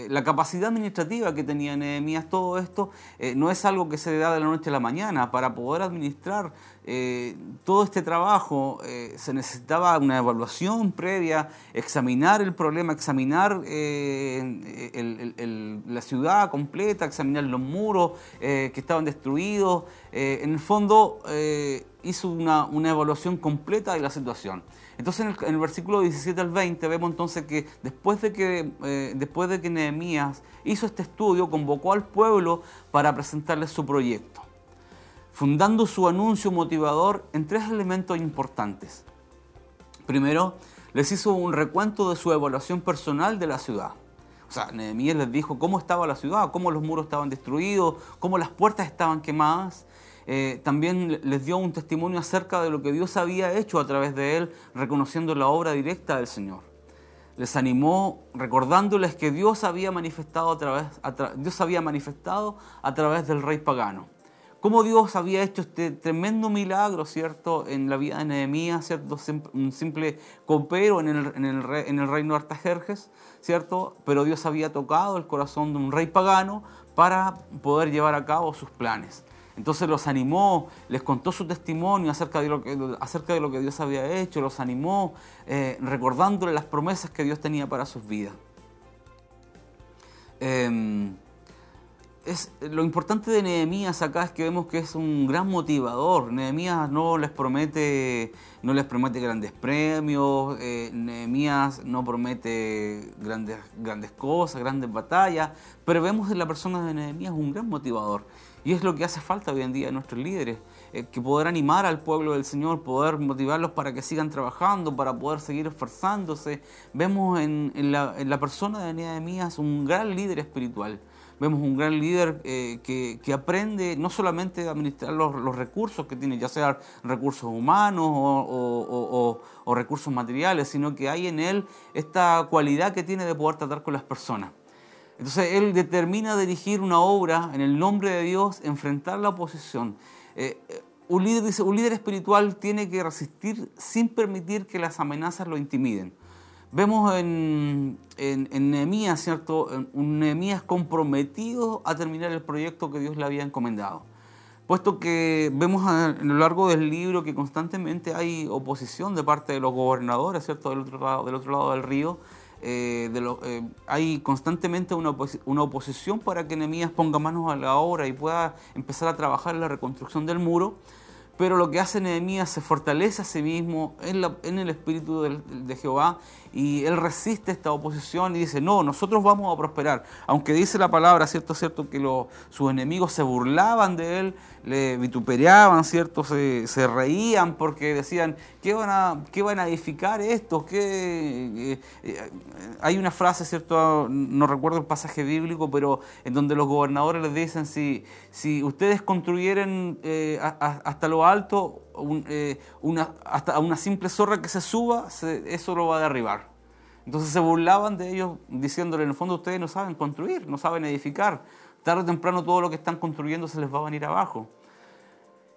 la capacidad administrativa que tenía Nehemías, todo esto, no es algo que se le da de la noche a la mañana. Para poder administrar eh, todo este trabajo se necesitaba una evaluación previa, examinar el problema, examinar la ciudad completa, examinar los muros que estaban destruidos. en el fondo hizo una, evaluación completa de la situación. Entonces en el, versículo 17 al 20 vemos entonces que después de que, eh, de que Nehemías hizo este estudio, convocó al pueblo para presentarles su proyecto, fundando su anuncio motivador en tres elementos importantes. Primero, les hizo un recuento de su evaluación personal de la ciudad. O sea, Nehemías les dijo cómo estaba la ciudad, cómo los muros estaban destruidos, cómo las puertas estaban quemadas eh, también les dio un testimonio acerca de lo que Dios había hecho a través de él, reconociendo la obra directa del Señor. Les animó recordándoles que Dios había manifestado a través, Dios había manifestado a través del rey pagano. Cómo Dios había hecho este tremendo milagro, ¿cierto?, en la vida de Nehemías, ¿cierto?, un simple copero en el, reino de Artajerjes, ¿cierto?, pero Dios había tocado el corazón de un rey pagano para poder llevar a cabo sus planes. Entonces los animó, les contó su testimonio acerca de lo que, acerca de lo que Dios había hecho, los animó, eh, recordándole las promesas que Dios tenía para sus vidas. Em, lo importante de Nehemías acá es que vemos que es un gran motivador. Nehemías no les promete, no les promete grandes premios, eh, Nehemías no promete grandes, grandes cosas, grandes batallas, pero vemos en la persona de Nehemías un gran motivador. Y es lo que hace falta hoy en día a nuestros líderes, eh, que poder animar al pueblo del Señor, poder motivarlos para que sigan trabajando, para poder seguir esforzándose. Vemos en, la, persona de Nehemías un gran líder espiritual. Vemos un gran líder eh, que, aprende no solamente a administrar los, recursos que tiene, ya sean recursos humanos o, o recursos materiales, sino que hay en él esta cualidad que tiene de poder tratar con las personas. Entonces él determina dirigir una obra en el nombre de Dios, enfrentar la oposición. Eh, eh, un, líder, dice, un líder espiritual tiene que resistir sin permitir que las amenazas lo intimiden. Vemos en, en, Nehemías, ¿cierto? Un Nehemías comprometido a terminar el proyecto que Dios le había encomendado. Puesto que vemos a, lo largo del libro que constantemente hay oposición de parte de los gobernadores, ¿cierto? Del otro lado del, otro lado del río, eh, eh, hay constantemente una, una, oposición para que Nehemías ponga manos a la obra y pueda empezar a trabajar en la reconstrucción del muro, pero lo que hace Nehemías se fortalece a sí mismo en, el espíritu de, Jehová y él resiste esta oposición y dice, no, nosotros vamos a prosperar. Aunque dice la palabra, ¿cierto? ¿Cierto? Que sus enemigos se burlaban de él, le vituperaban, ¿cierto? Se, reían porque decían, ¿qué van a, qué van a edificar estos? ¿Qué? Eh, eh, hay una frase, ¿cierto? No recuerdo el pasaje bíblico, pero en donde los gobernadores les dicen, si, si ustedes construyeran eh, hasta lo alto, eh, una, hasta una simple zorra que se suba, eso lo va a derribar. Entonces se burlaban de ellos diciéndole, en el fondo ustedes no saben construir, no saben edificar. Tarde o temprano todo lo que están construyendo se les va a venir abajo.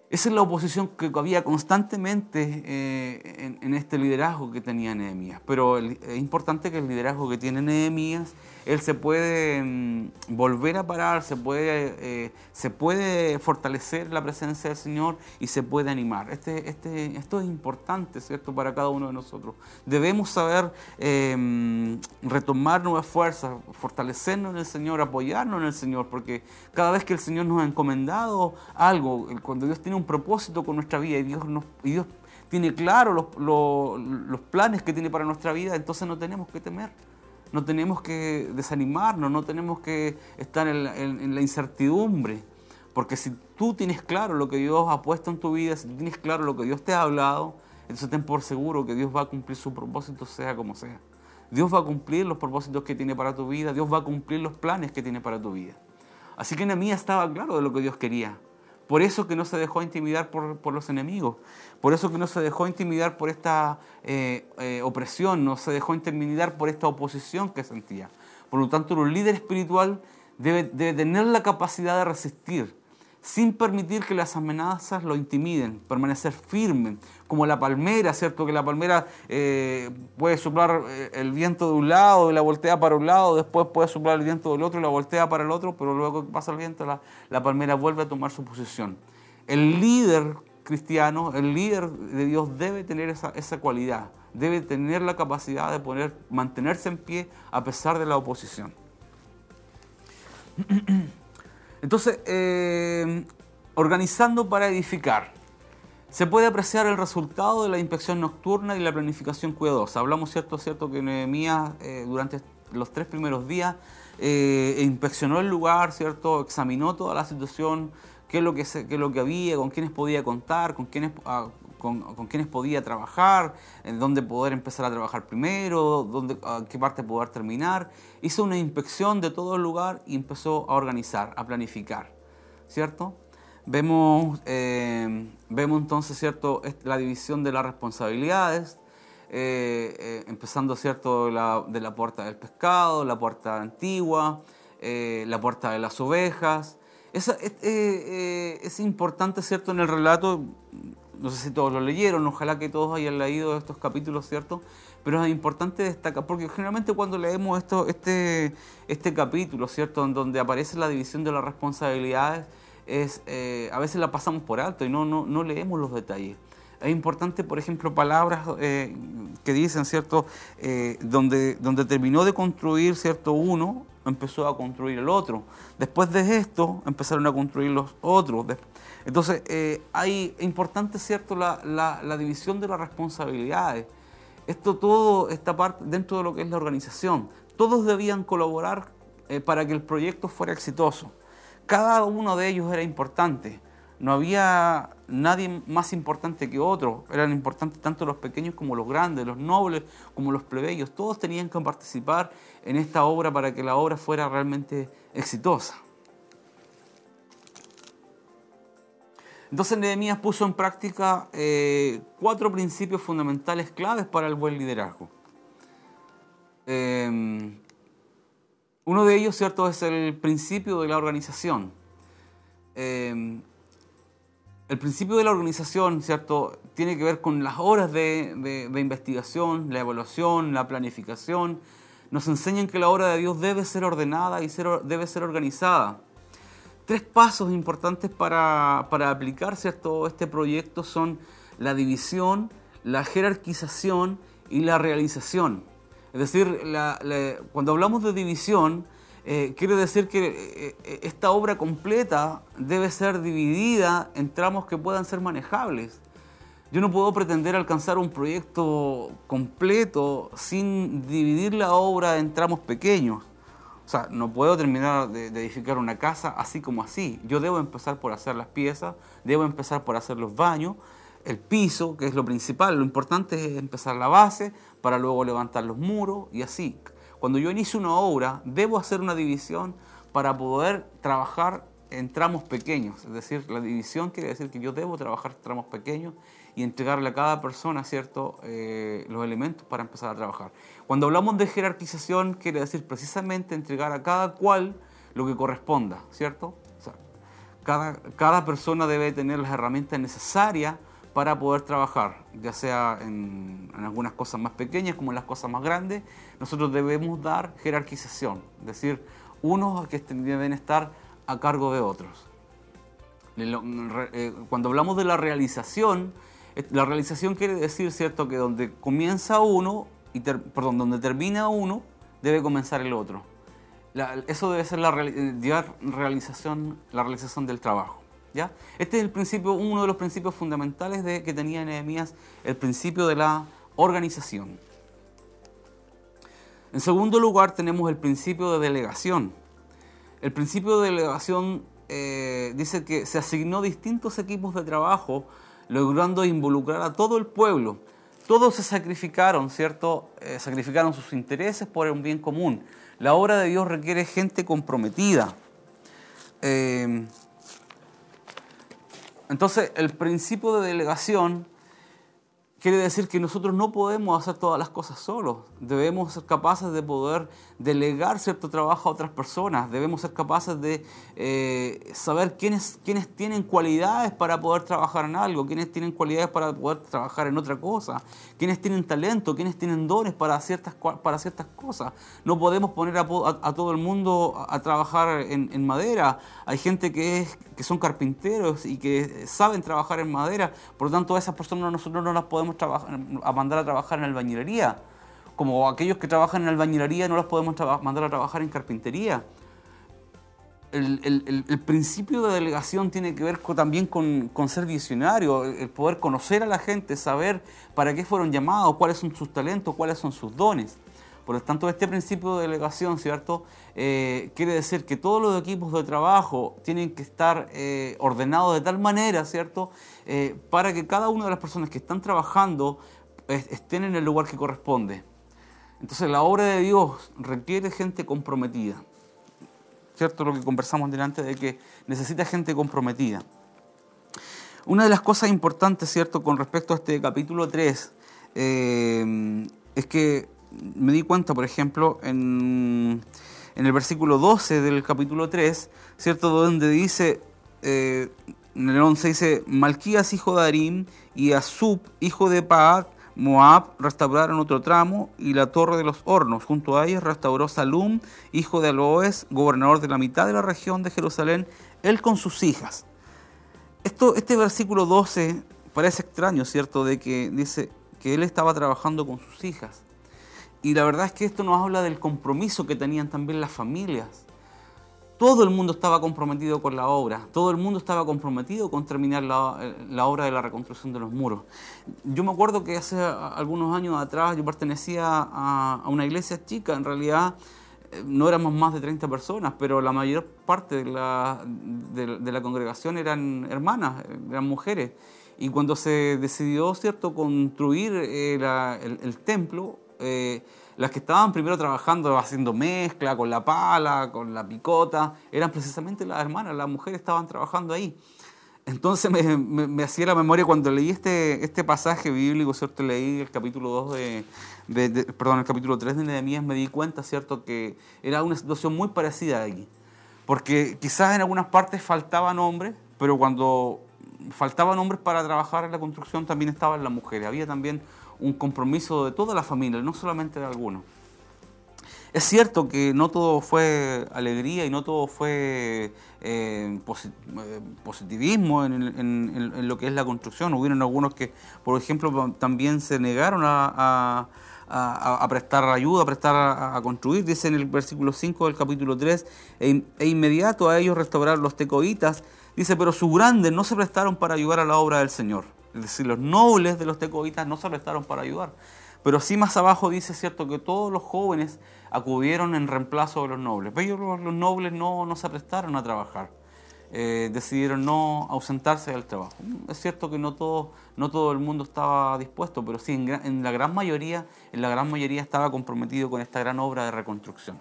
Esa es la oposición que había constantemente eh, en, este liderazgo que tenía Nehemías. Pero es importante que el liderazgo que tiene Nehemías él se puede mm, volver a parar, se puede, eh, se puede fortalecer la presencia del Señor y se puede animar. Este, este, esto es importante, ¿cierto?, para cada uno de nosotros. Debemos saber em, retomar nuevas fuerzas, fortalecernos en el Señor, apoyarnos en el Señor, porque cada vez que el Señor nos ha encomendado algo, cuando Dios tiene un propósito con nuestra vida y Dios, nos, y Dios tiene claro los, los planes que tiene para nuestra vida, entonces no tenemos que temer no tenemos que desanimarnos, no tenemos que estar en la, incertidumbre. Porque si tú tienes claro lo que Dios ha puesto en tu vida, si tienes claro lo que Dios te ha hablado, entonces ten por seguro que Dios va a cumplir su propósito, sea como sea. Dios va a cumplir los propósitos que tiene para tu vida, Dios va a cumplir los planes que tiene para tu vida. Así que Nehemías estaba claro de lo que Dios quería. Por eso que no se dejó intimidar por, los enemigos, por eso que no se dejó intimidar por esta eh, eh, opresión, no se dejó intimidar por esta oposición que sentía. Por lo tanto, un líder espiritual debe, debe tener la capacidad de resistir, sin permitir que las amenazas lo intimiden, permanecer firme, como la palmera, ¿cierto? Que la palmera eh, puede soplar eh, el viento de un lado y la voltea para un lado, después puede soplar el viento del otro y la voltea para el otro, pero luego que pasa el viento, la, palmera vuelve a tomar su posición. El líder cristiano, el líder de Dios debe tener esa, esa cualidad, debe tener la capacidad de poner, mantenerse en pie a pesar de la oposición. Entonces, eh, organizando para edificar. Se puede apreciar el resultado de la inspección nocturna y la planificación cuidadosa. Hablamos, cierto, cierto, que Nehemías eh, durante los tres primeros días eh, inspeccionó el lugar, cierto, examinó toda la situación, qué es lo que, qué es lo que había, con quiénes podía contar, con quiénes, ah, con, quienes podía trabajar, en dónde poder empezar a trabajar primero, dónde, a qué parte poder terminar. Hizo una inspección de todo el lugar y empezó a organizar, a planificar, ¿cierto? Vemos, eh, vemos entonces, ¿cierto?, la división de las responsabilidades, eh, eh, empezando, ¿cierto?, la, de la, puerta del pescado, la puerta antigua, la puerta de las ovejas. Es, es, importante, ¿cierto?, en el relato, no sé si todos lo leyeron, ojalá que todos hayan leído estos capítulos, ¿cierto? Pero es importante destacar, porque generalmente cuando leemos esto, este, este capítulo, ¿cierto? En donde aparece la división de las responsabilidades, es, eh, a veces la pasamos por alto y no, no, no leemos los detalles. Es importante, por ejemplo, palabras eh, que dicen, ¿cierto? Eh, donde, donde terminó de construir, ¿cierto? Uno, empezó a construir el otro. Después de esto, empezaron a construir los otros. Entonces, eh, hay importante, ¿cierto?, la, división de las responsabilidades. Esto todo está parte dentro de lo que es la organización. Todos debían colaborar eh, para que el proyecto fuera exitoso. Cada uno de ellos era importante. No había nadie más importante que otro. Eran importantes tanto los pequeños como los grandes, los nobles como los plebeyos. Todos tenían que participar en esta obra para que la obra fuera realmente exitosa. Entonces Nehemías puso en práctica eh, cuatro principios fundamentales claves para el buen liderazgo. Em, uno de ellos, ¿cierto?, es el principio de la organización. Em, el principio de la organización, ¿cierto?, tiene que ver con las horas de, investigación, la evaluación, la planificación. Nos enseñan que la obra de Dios debe ser ordenada y debe ser organizada tres pasos importantes para, aplicar ¿cierto? este proyecto son la división, la jerarquización y la realización. Es decir, cuando hablamos de división, eh, quiere decir que eh, eh, esta obra completa debe ser dividida en tramos que puedan ser manejables. Yo no puedo pretender alcanzar un proyecto completo sin dividir la obra en tramos pequeños. O sea, no puedo terminar de, edificar una casa así como así. Yo debo empezar por hacer las piezas, debo empezar por hacer los baños, el piso, que es lo principal. Lo importante es empezar la base para luego levantar los muros y así. Cuando yo inicio una obra, debo hacer una división para poder trabajar en tramos pequeños, es decir, la división quiere decir que yo debo trabajar tramos pequeños y entregarle a cada persona, ¿cierto?, eh, los elementos para empezar a trabajar. Cuando hablamos de jerarquización, quiere decir precisamente entregar a cada cual lo que corresponda, ¿cierto? cada, cada persona debe tener las herramientas necesarias para poder trabajar, ya sea en, algunas cosas más pequeñas como en las cosas más grandes, nosotros debemos dar jerarquización, es decir, unos que deben estar a cargo de otros. Eh, cuando hablamos de la realización, eh, la realización quiere decir, ¿cierto?, que donde comienza uno, y perdón, donde termina uno, debe comenzar el otro. eso debe ser la realización, la realización del trabajo. Este es el principio, uno de los principios fundamentales de, que tenía Nehemías, el principio de la organización. En segundo lugar, tenemos el principio de delegación. El principio de delegación eh, dice que se asignó distintos equipos de trabajo, logrando involucrar a todo el pueblo. Todos se sacrificaron, ¿cierto? Eh, sacrificaron sus intereses por un bien común. La obra de Dios requiere gente comprometida. Eh, entonces, el principio de delegación quiere decir que nosotros no podemos hacer todas las cosas solos. Debemos ser capaces de poder delegar cierto trabajo a otras personas. Debemos ser capaces de eh, saber quiénes, quiénes tienen cualidades para poder trabajar en algo, quiénes tienen cualidades para poder trabajar en otra cosa, quiénes tienen talento, quiénes tienen dones para ciertas, para ciertas cosas. No podemos poner a, todo el mundo a, trabajar en, madera. Hay gente que, es, que son carpinteros y que saben trabajar en madera. Por lo tanto, a esas personas nosotros no las podemos a mandar a trabajar en albañilería, como aquellos que trabajan en albañilería no los podemos mandar a trabajar en carpintería. El, principio de delegación tiene que ver también con, ser visionario, el poder conocer a la gente, saber para qué fueron llamados, cuáles son sus talentos, cuáles son sus dones. Por lo tanto, este principio de delegación, ¿cierto? Eh, quiere decir que todos los equipos de trabajo tienen que estar eh, ordenados de tal manera, ¿cierto? Eh, para que cada una de las personas que están trabajando estén en el lugar que corresponde. Entonces, la obra de Dios requiere gente comprometida. ¿Cierto? Lo que conversamos delante de que necesita gente comprometida. Una de las cosas importantes, ¿cierto?, con respecto a este capítulo 3, es que me di cuenta, por ejemplo, en, el versículo 12 del capítulo 3, ¿cierto? Donde dice, eh, en el 11 dice, Malquías, hijo de Arim, y Azub, hijo de Paad, Moab, restauraron otro tramo, y la torre de los hornos. Junto a ellos restauró Salum, hijo de Aloes, gobernador de la mitad de la región de Jerusalén, él con sus hijas. Esto, este versículo 12 parece extraño, ¿cierto? De que dice que él estaba trabajando con sus hijas. Y la verdad es que esto nos habla del compromiso que tenían también las familias. Todo el mundo estaba comprometido con la obra, todo el mundo estaba comprometido con terminar la, obra de la reconstrucción de los muros. Yo me acuerdo que hace algunos años atrás yo pertenecía a, una iglesia chica, en realidad eh, no éramos más de 30 personas, pero la mayor parte de la, de, la congregación eran hermanas, eran mujeres. Y cuando se decidió ¿cierto? construir eh, el, el templo, eh, las que estaban primero trabajando haciendo mezcla con la pala, con la picota, eran precisamente las hermanas, las mujeres estaban trabajando ahí. Entonces me, hacía la memoria cuando leí este, este pasaje bíblico, ¿cierto? Leí el capítulo 2 de, perdón, el capítulo 3 de Nehemías, me di cuenta, ¿cierto? Que era una situación muy parecida allí. Porque quizás en algunas partes faltaban hombres, pero cuando faltaban hombres para trabajar en la construcción también estaban las mujeres. Había también un compromiso de toda la familia, no solamente de algunos. Es cierto que no todo fue alegría y no todo fue eh, eh, positivismo en, lo que es la construcción. Hubieron algunos que, por ejemplo, también se negaron a, prestar ayuda, a prestar a, construir. Dice en el versículo 5 del capítulo 3, e, e, inmediato a ellos restaurar los tecoitas. Dice, pero sus grandes no se prestaron para ayudar a la obra del Señor. Es decir, los nobles de los tecoitas no se prestaron para ayudar. Pero sí más abajo dice, cierto, que todos los jóvenes acudieron en reemplazo de los nobles. Pero los, nobles no, no, se prestaron a trabajar. Eh, decidieron no ausentarse del trabajo. Es cierto que no todo, no todo el mundo estaba dispuesto, pero sí, en, la gran mayoría, en la gran mayoría estaba comprometido con esta gran obra de reconstrucción.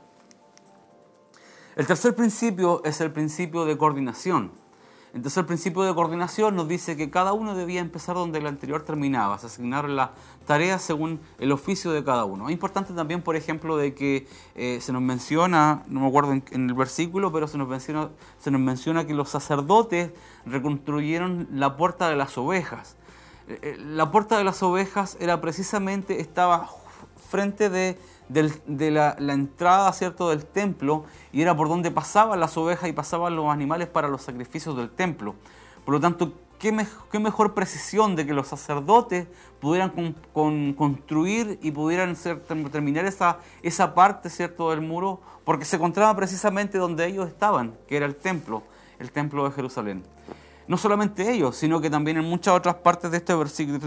El tercer principio es el principio de coordinación. Entonces el principio de coordinación nos dice que cada uno debía empezar donde el anterior terminaba, se asignar las tareas según el oficio de cada uno. Es importante también, por ejemplo, de que eh, se nos menciona, no me acuerdo en, el versículo, pero se nos, menciona, se nos menciona que los sacerdotes reconstruyeron la puerta de las ovejas. Eh, eh, la puerta de las ovejas era precisamente, estaba frente de de la, entrada ¿cierto? del templo y era por donde pasaban las ovejas y pasaban los animales para los sacrificios del templo. Por lo tanto, qué, mejor precisión de que los sacerdotes pudieran construir y pudieran terminar esa, esa parte ¿cierto? del muro, porque se encontraba precisamente donde ellos estaban, que era el templo, el templo de Jerusalén no solamente ellos, sino que también en muchas otras partes de, este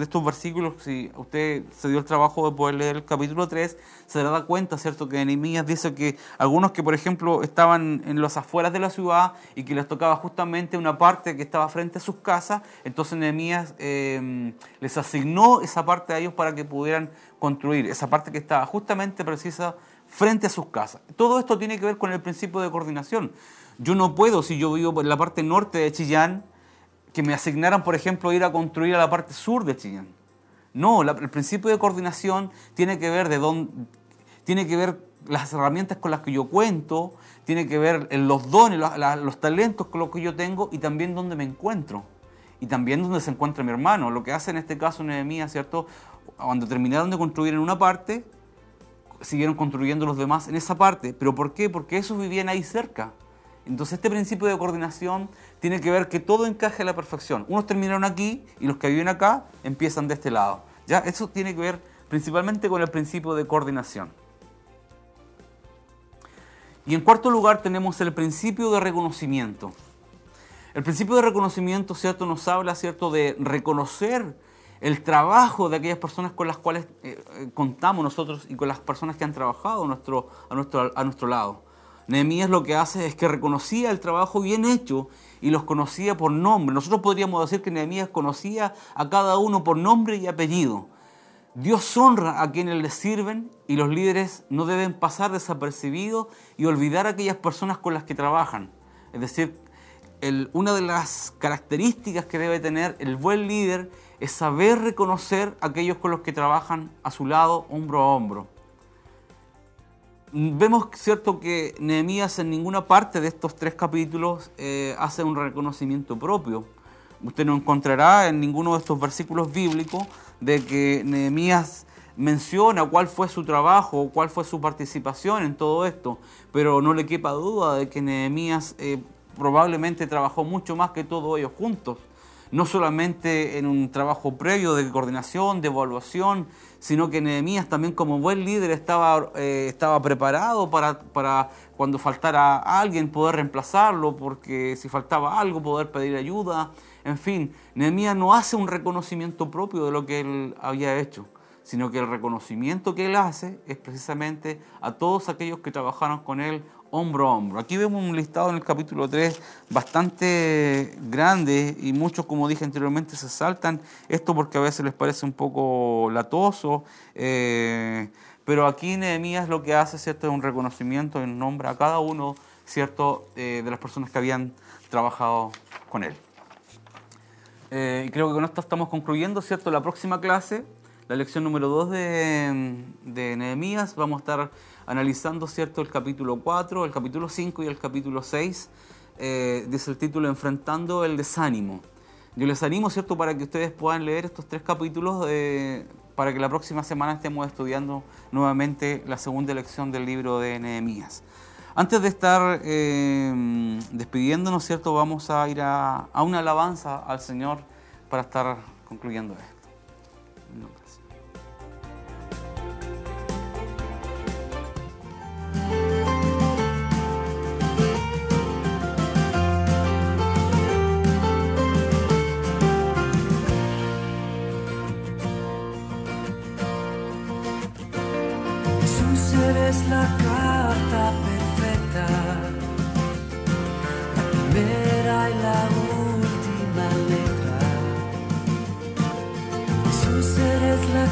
estos versículos, si usted se dio el trabajo de poder leer el capítulo 3, se dará cuenta, ¿cierto?, que Nehemías dice que algunos que, por ejemplo, estaban en las afueras de la ciudad y que les tocaba justamente una parte que estaba frente a sus casas, entonces Nehemías em, les asignó esa parte a ellos para que pudieran construir, esa parte que estaba justamente precisa frente a sus casas. Todo esto tiene que ver con el principio de coordinación. Yo no puedo, si yo vivo en la parte norte de Chillán, que me asignaran, por ejemplo, ir a construir a la parte sur de Chillán. No, el principio de coordinación tiene que ver de dónde, tiene que ver las herramientas con las que yo cuento, tiene que ver los dones, los, talentos con los que yo tengo y también dónde me encuentro. Y también dónde se encuentra mi hermano. Lo que hace en este caso Nehemías, ¿cierto? Cuando terminaron de construir en una parte, siguieron construyendo los demás en esa parte. ¿Pero por qué? Porque esos vivían ahí cerca. Entonces este principio de coordinación tiene que ver que todo encaje a la perfección. Unos terminaron aquí y los que viven acá empiezan de este lado. ¿Ya? Eso tiene que ver principalmente con el principio de coordinación. Y en cuarto lugar tenemos el principio de reconocimiento. El principio de reconocimiento, ¿cierto? Nos habla, ¿cierto?, de reconocer el trabajo de aquellas personas con las cuales eh, eh, contamos nosotros y con las personas que han trabajado nuestro, a, nuestro, a nuestro lado. Nehemías lo que hace es que reconocía el trabajo bien hecho y los conocía por nombre. Nosotros podríamos decir que Nehemías conocía a cada uno por nombre y apellido. Dios honra a quienes le sirven y los líderes no deben pasar desapercibidos y olvidar a aquellas personas con las que trabajan. Es decir, una de las características que debe tener el buen líder es saber reconocer a aquellos con los que trabajan a su lado, hombro a hombro vemos cierto que Nehemías en ninguna parte de estos tres capítulos eh, hace un reconocimiento propio. Usted no encontrará en ninguno de estos versículos bíblicos de que Nehemías menciona cuál fue su trabajo, cuál fue su participación en todo esto, pero no le quepa duda de que Nehemías eh, probablemente trabajó mucho más que todos ellos juntos no solamente en un trabajo previo de coordinación, de evaluación, sino que Nehemías también como buen líder estaba, eh, estaba preparado para, para, cuando faltara alguien poder reemplazarlo, porque si faltaba algo poder pedir ayuda. En fin, Nehemías no hace un reconocimiento propio de lo que él había hecho, sino que el reconocimiento que él hace es precisamente a todos aquellos que trabajaron con él hombro a hombro. Aquí vemos un listado en el capítulo 3 bastante grande y muchos, como dije anteriormente, se saltan esto porque a veces les parece un poco latoso. Eh, pero aquí Nehemías lo que hace ¿cierto? es un reconocimiento en nombre a cada uno ¿cierto? Eh, de las personas que habían trabajado con él. Eh, creo que con esto estamos concluyendo ¿cierto? la próxima clase, la lección número 2 de, de Nehemías. Vamos a estar analizando ¿cierto? el capítulo 4, el capítulo 5 y el capítulo 6. Eh, dice el título Enfrentando el desánimo. Yo les animo ¿cierto? para que ustedes puedan leer estos tres capítulos eh, para que la próxima semana estemos estudiando nuevamente la segunda lección del libro de Nehemías. Antes de estar eh, despidiéndonos, ¿cierto? vamos a ir a, a una alabanza al Señor para estar concluyendo esto. La carta perfecta, la primera y la última letra. Jesús eres eres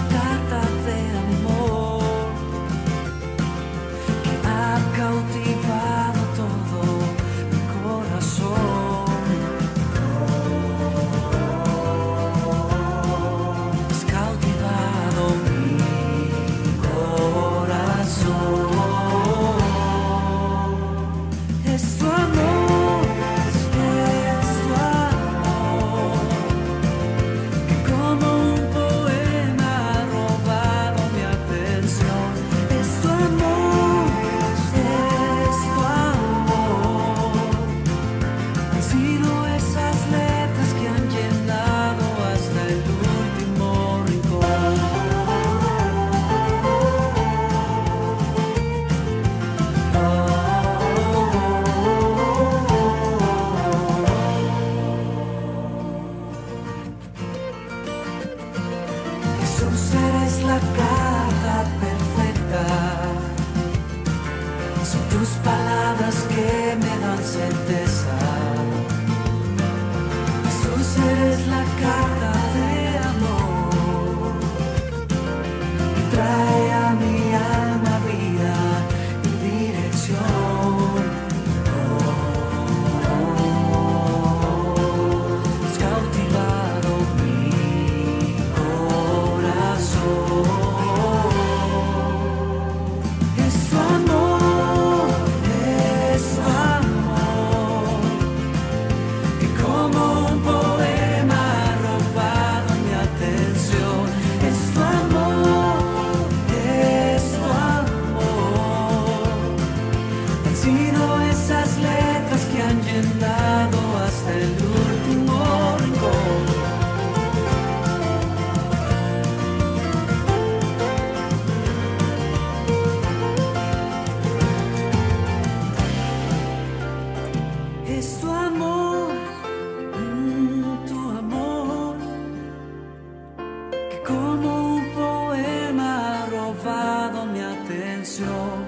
como un poema robado mi atención.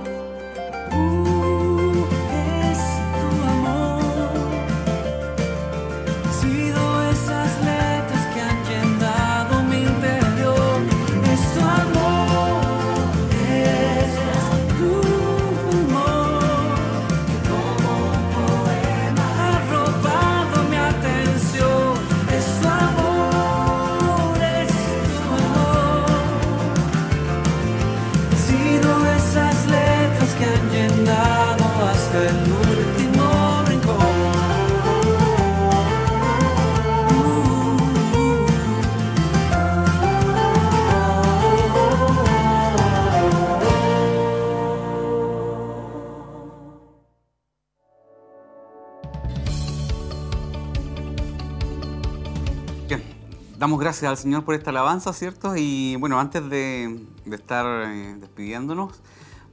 Damos gracias al Señor por esta alabanza, ¿cierto? Y bueno, antes de, estar eh, despidiéndonos,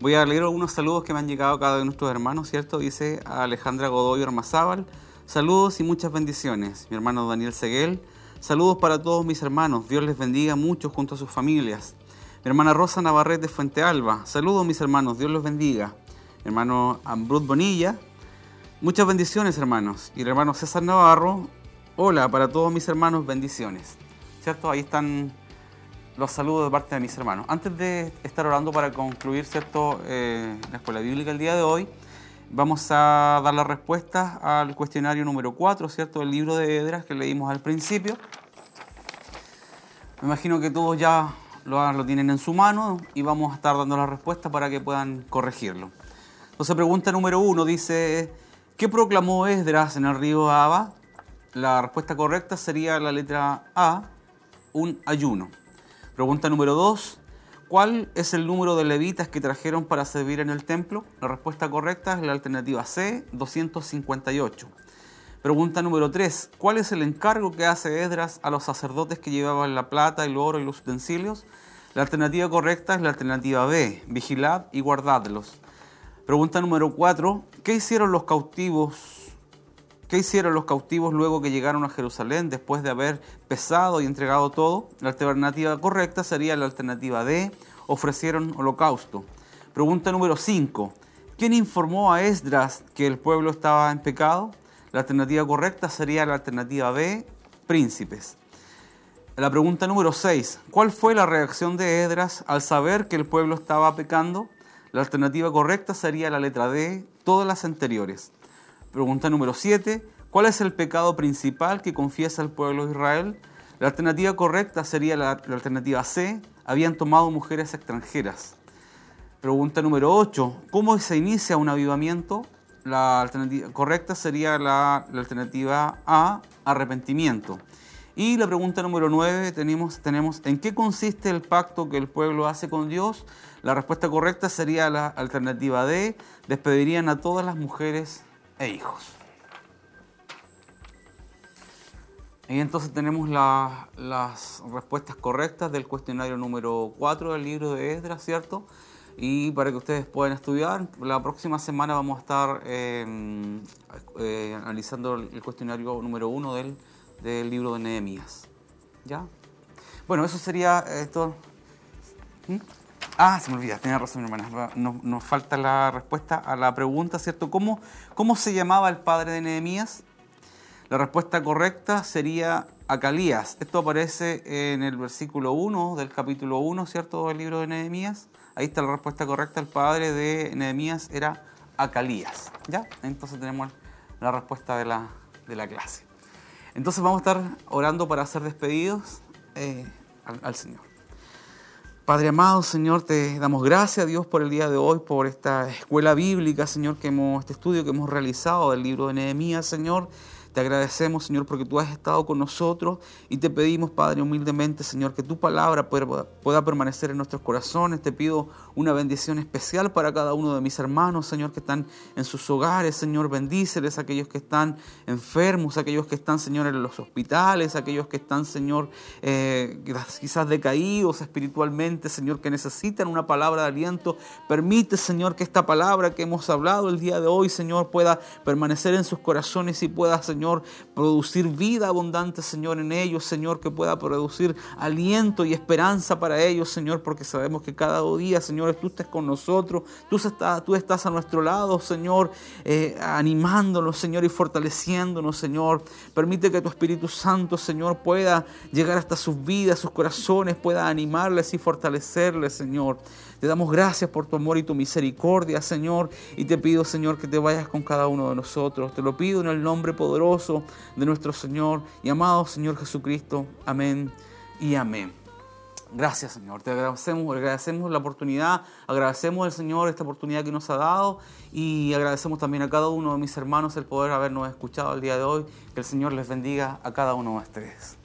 voy a leer algunos saludos que me han llegado a cada uno de nuestros hermanos, ¿cierto? Dice a Alejandra Godoy Ormazábal, saludos y muchas bendiciones. Mi hermano Daniel Seguel, saludos para todos mis hermanos, Dios les bendiga mucho junto a sus familias. Mi hermana Rosa Navarrete de Fuente Alba, saludos mis hermanos, Dios los bendiga. Mi hermano Ambrut Bonilla, muchas bendiciones hermanos. Y el hermano César Navarro, Hola para todos mis hermanos, bendiciones. ¿Cierto? Ahí están los saludos de parte de mis hermanos. Antes de estar orando para concluir, ¿cierto? Eh, la escuela bíblica el día de hoy, vamos a dar la respuesta al cuestionario número 4, ¿cierto? Del libro de Edras que leímos al principio. Me imagino que todos ya lo, tienen en su mano y vamos a estar dando la respuesta para que puedan corregirlo. Entonces, pregunta número uno dice, ¿qué proclamó Esdras en el río Abba? La respuesta correcta sería la letra A, un ayuno. Pregunta número 2. ¿Cuál es el número de levitas que trajeron para servir en el templo? La respuesta correcta es la alternativa C, 258. Pregunta número 3. ¿Cuál es el encargo que hace Esdras a los sacerdotes que llevaban la plata, el oro y los utensilios? La alternativa correcta es la alternativa B, vigilad y guardadlos. Pregunta número 4. ¿Qué hicieron los cautivos ¿Qué hicieron los cautivos luego que llegaron a Jerusalén después de haber pesado y entregado todo? La alternativa correcta sería la alternativa D, ofrecieron holocausto. Pregunta número 5. ¿Quién informó a Esdras que el pueblo estaba en pecado? La alternativa correcta sería la alternativa B, príncipes. La pregunta número 6. ¿Cuál fue la reacción de Esdras al saber que el pueblo estaba pecando? La alternativa correcta sería la letra D, todas las anteriores. Pregunta número 7. ¿Cuál es el pecado principal que confiesa el pueblo de Israel? La alternativa correcta sería la, alternativa C. Habían tomado mujeres extranjeras. Pregunta número 8. ¿Cómo se inicia un avivamiento? La alternativa correcta sería la, la alternativa A, arrepentimiento. Y la pregunta número 9 tenemos, tenemos, ¿en qué consiste el pacto que el pueblo hace con Dios? La respuesta correcta sería la alternativa D, despedirían a todas las mujeres e hijos. Y entonces tenemos la- las respuestas correctas del cuestionario número 4 del libro de Esdras, ¿cierto? Y para que ustedes puedan estudiar, la próxima semana vamos a estar eh, eh, analizando el cuestionario número 1 del, del libro de Nehemías. ¿Ya? Bueno, eso sería esto. ¿Mm? Ah, se me olvida, tenía razón, hermana. Nos, nos falta la respuesta a la pregunta, ¿cierto? ¿Cómo, ¿Cómo se llamaba el padre de Nehemías? La respuesta correcta sería Acalías. Esto aparece en el versículo 1 del capítulo 1, ¿cierto?, del libro de Nehemías. Ahí está la respuesta correcta. El padre de Nehemías era Acalías. ¿Ya? Entonces tenemos la respuesta de la, de la clase. Entonces vamos a estar orando para ser despedidos eh, al Señor. Padre amado, Señor, te damos gracias, Dios, por el día de hoy, por esta escuela bíblica, Señor, que hemos, este estudio que hemos realizado del libro de Nehemías, Señor. Te agradecemos, Señor, porque tú has estado con nosotros y te pedimos, Padre, humildemente, Señor, que tu palabra pueda, permanecer en nuestros corazones. Te pido una bendición especial para cada uno de mis hermanos, Señor, que están en sus hogares, Señor, bendíceles a aquellos que están enfermos, a aquellos que están, Señor, en los hospitales, a aquellos que están, Señor, eh, quizás decaídos espiritualmente, Señor, que necesitan una palabra de aliento. Permite, Señor, que esta palabra que hemos hablado el día de hoy, Señor, pueda permanecer en sus corazones y pueda, Señor, Señor, producir vida abundante, Señor, en ellos, Señor, que pueda producir aliento y esperanza para ellos, Señor, porque sabemos que cada día, Señor, tú estás con nosotros, tú estás, a nuestro lado, Señor, eh, animándonos, Señor, y fortaleciéndonos, Señor. Permite que tu Espíritu Santo, Señor, pueda llegar hasta sus vidas, sus corazones, pueda animarles y fortalecerles, Señor. Te damos gracias por tu amor y tu misericordia, Señor, y te pido, Señor, que te vayas con cada uno de nosotros. Te lo pido en el nombre poderoso de nuestro Señor y amado Señor Jesucristo. Amén y amén. Gracias, Señor. Te agradecemos, agradecemos la oportunidad, agradecemos al Señor esta oportunidad que nos ha dado y agradecemos también a cada uno de mis hermanos el poder habernos escuchado el día de hoy. Que el Señor les bendiga a cada uno de ustedes.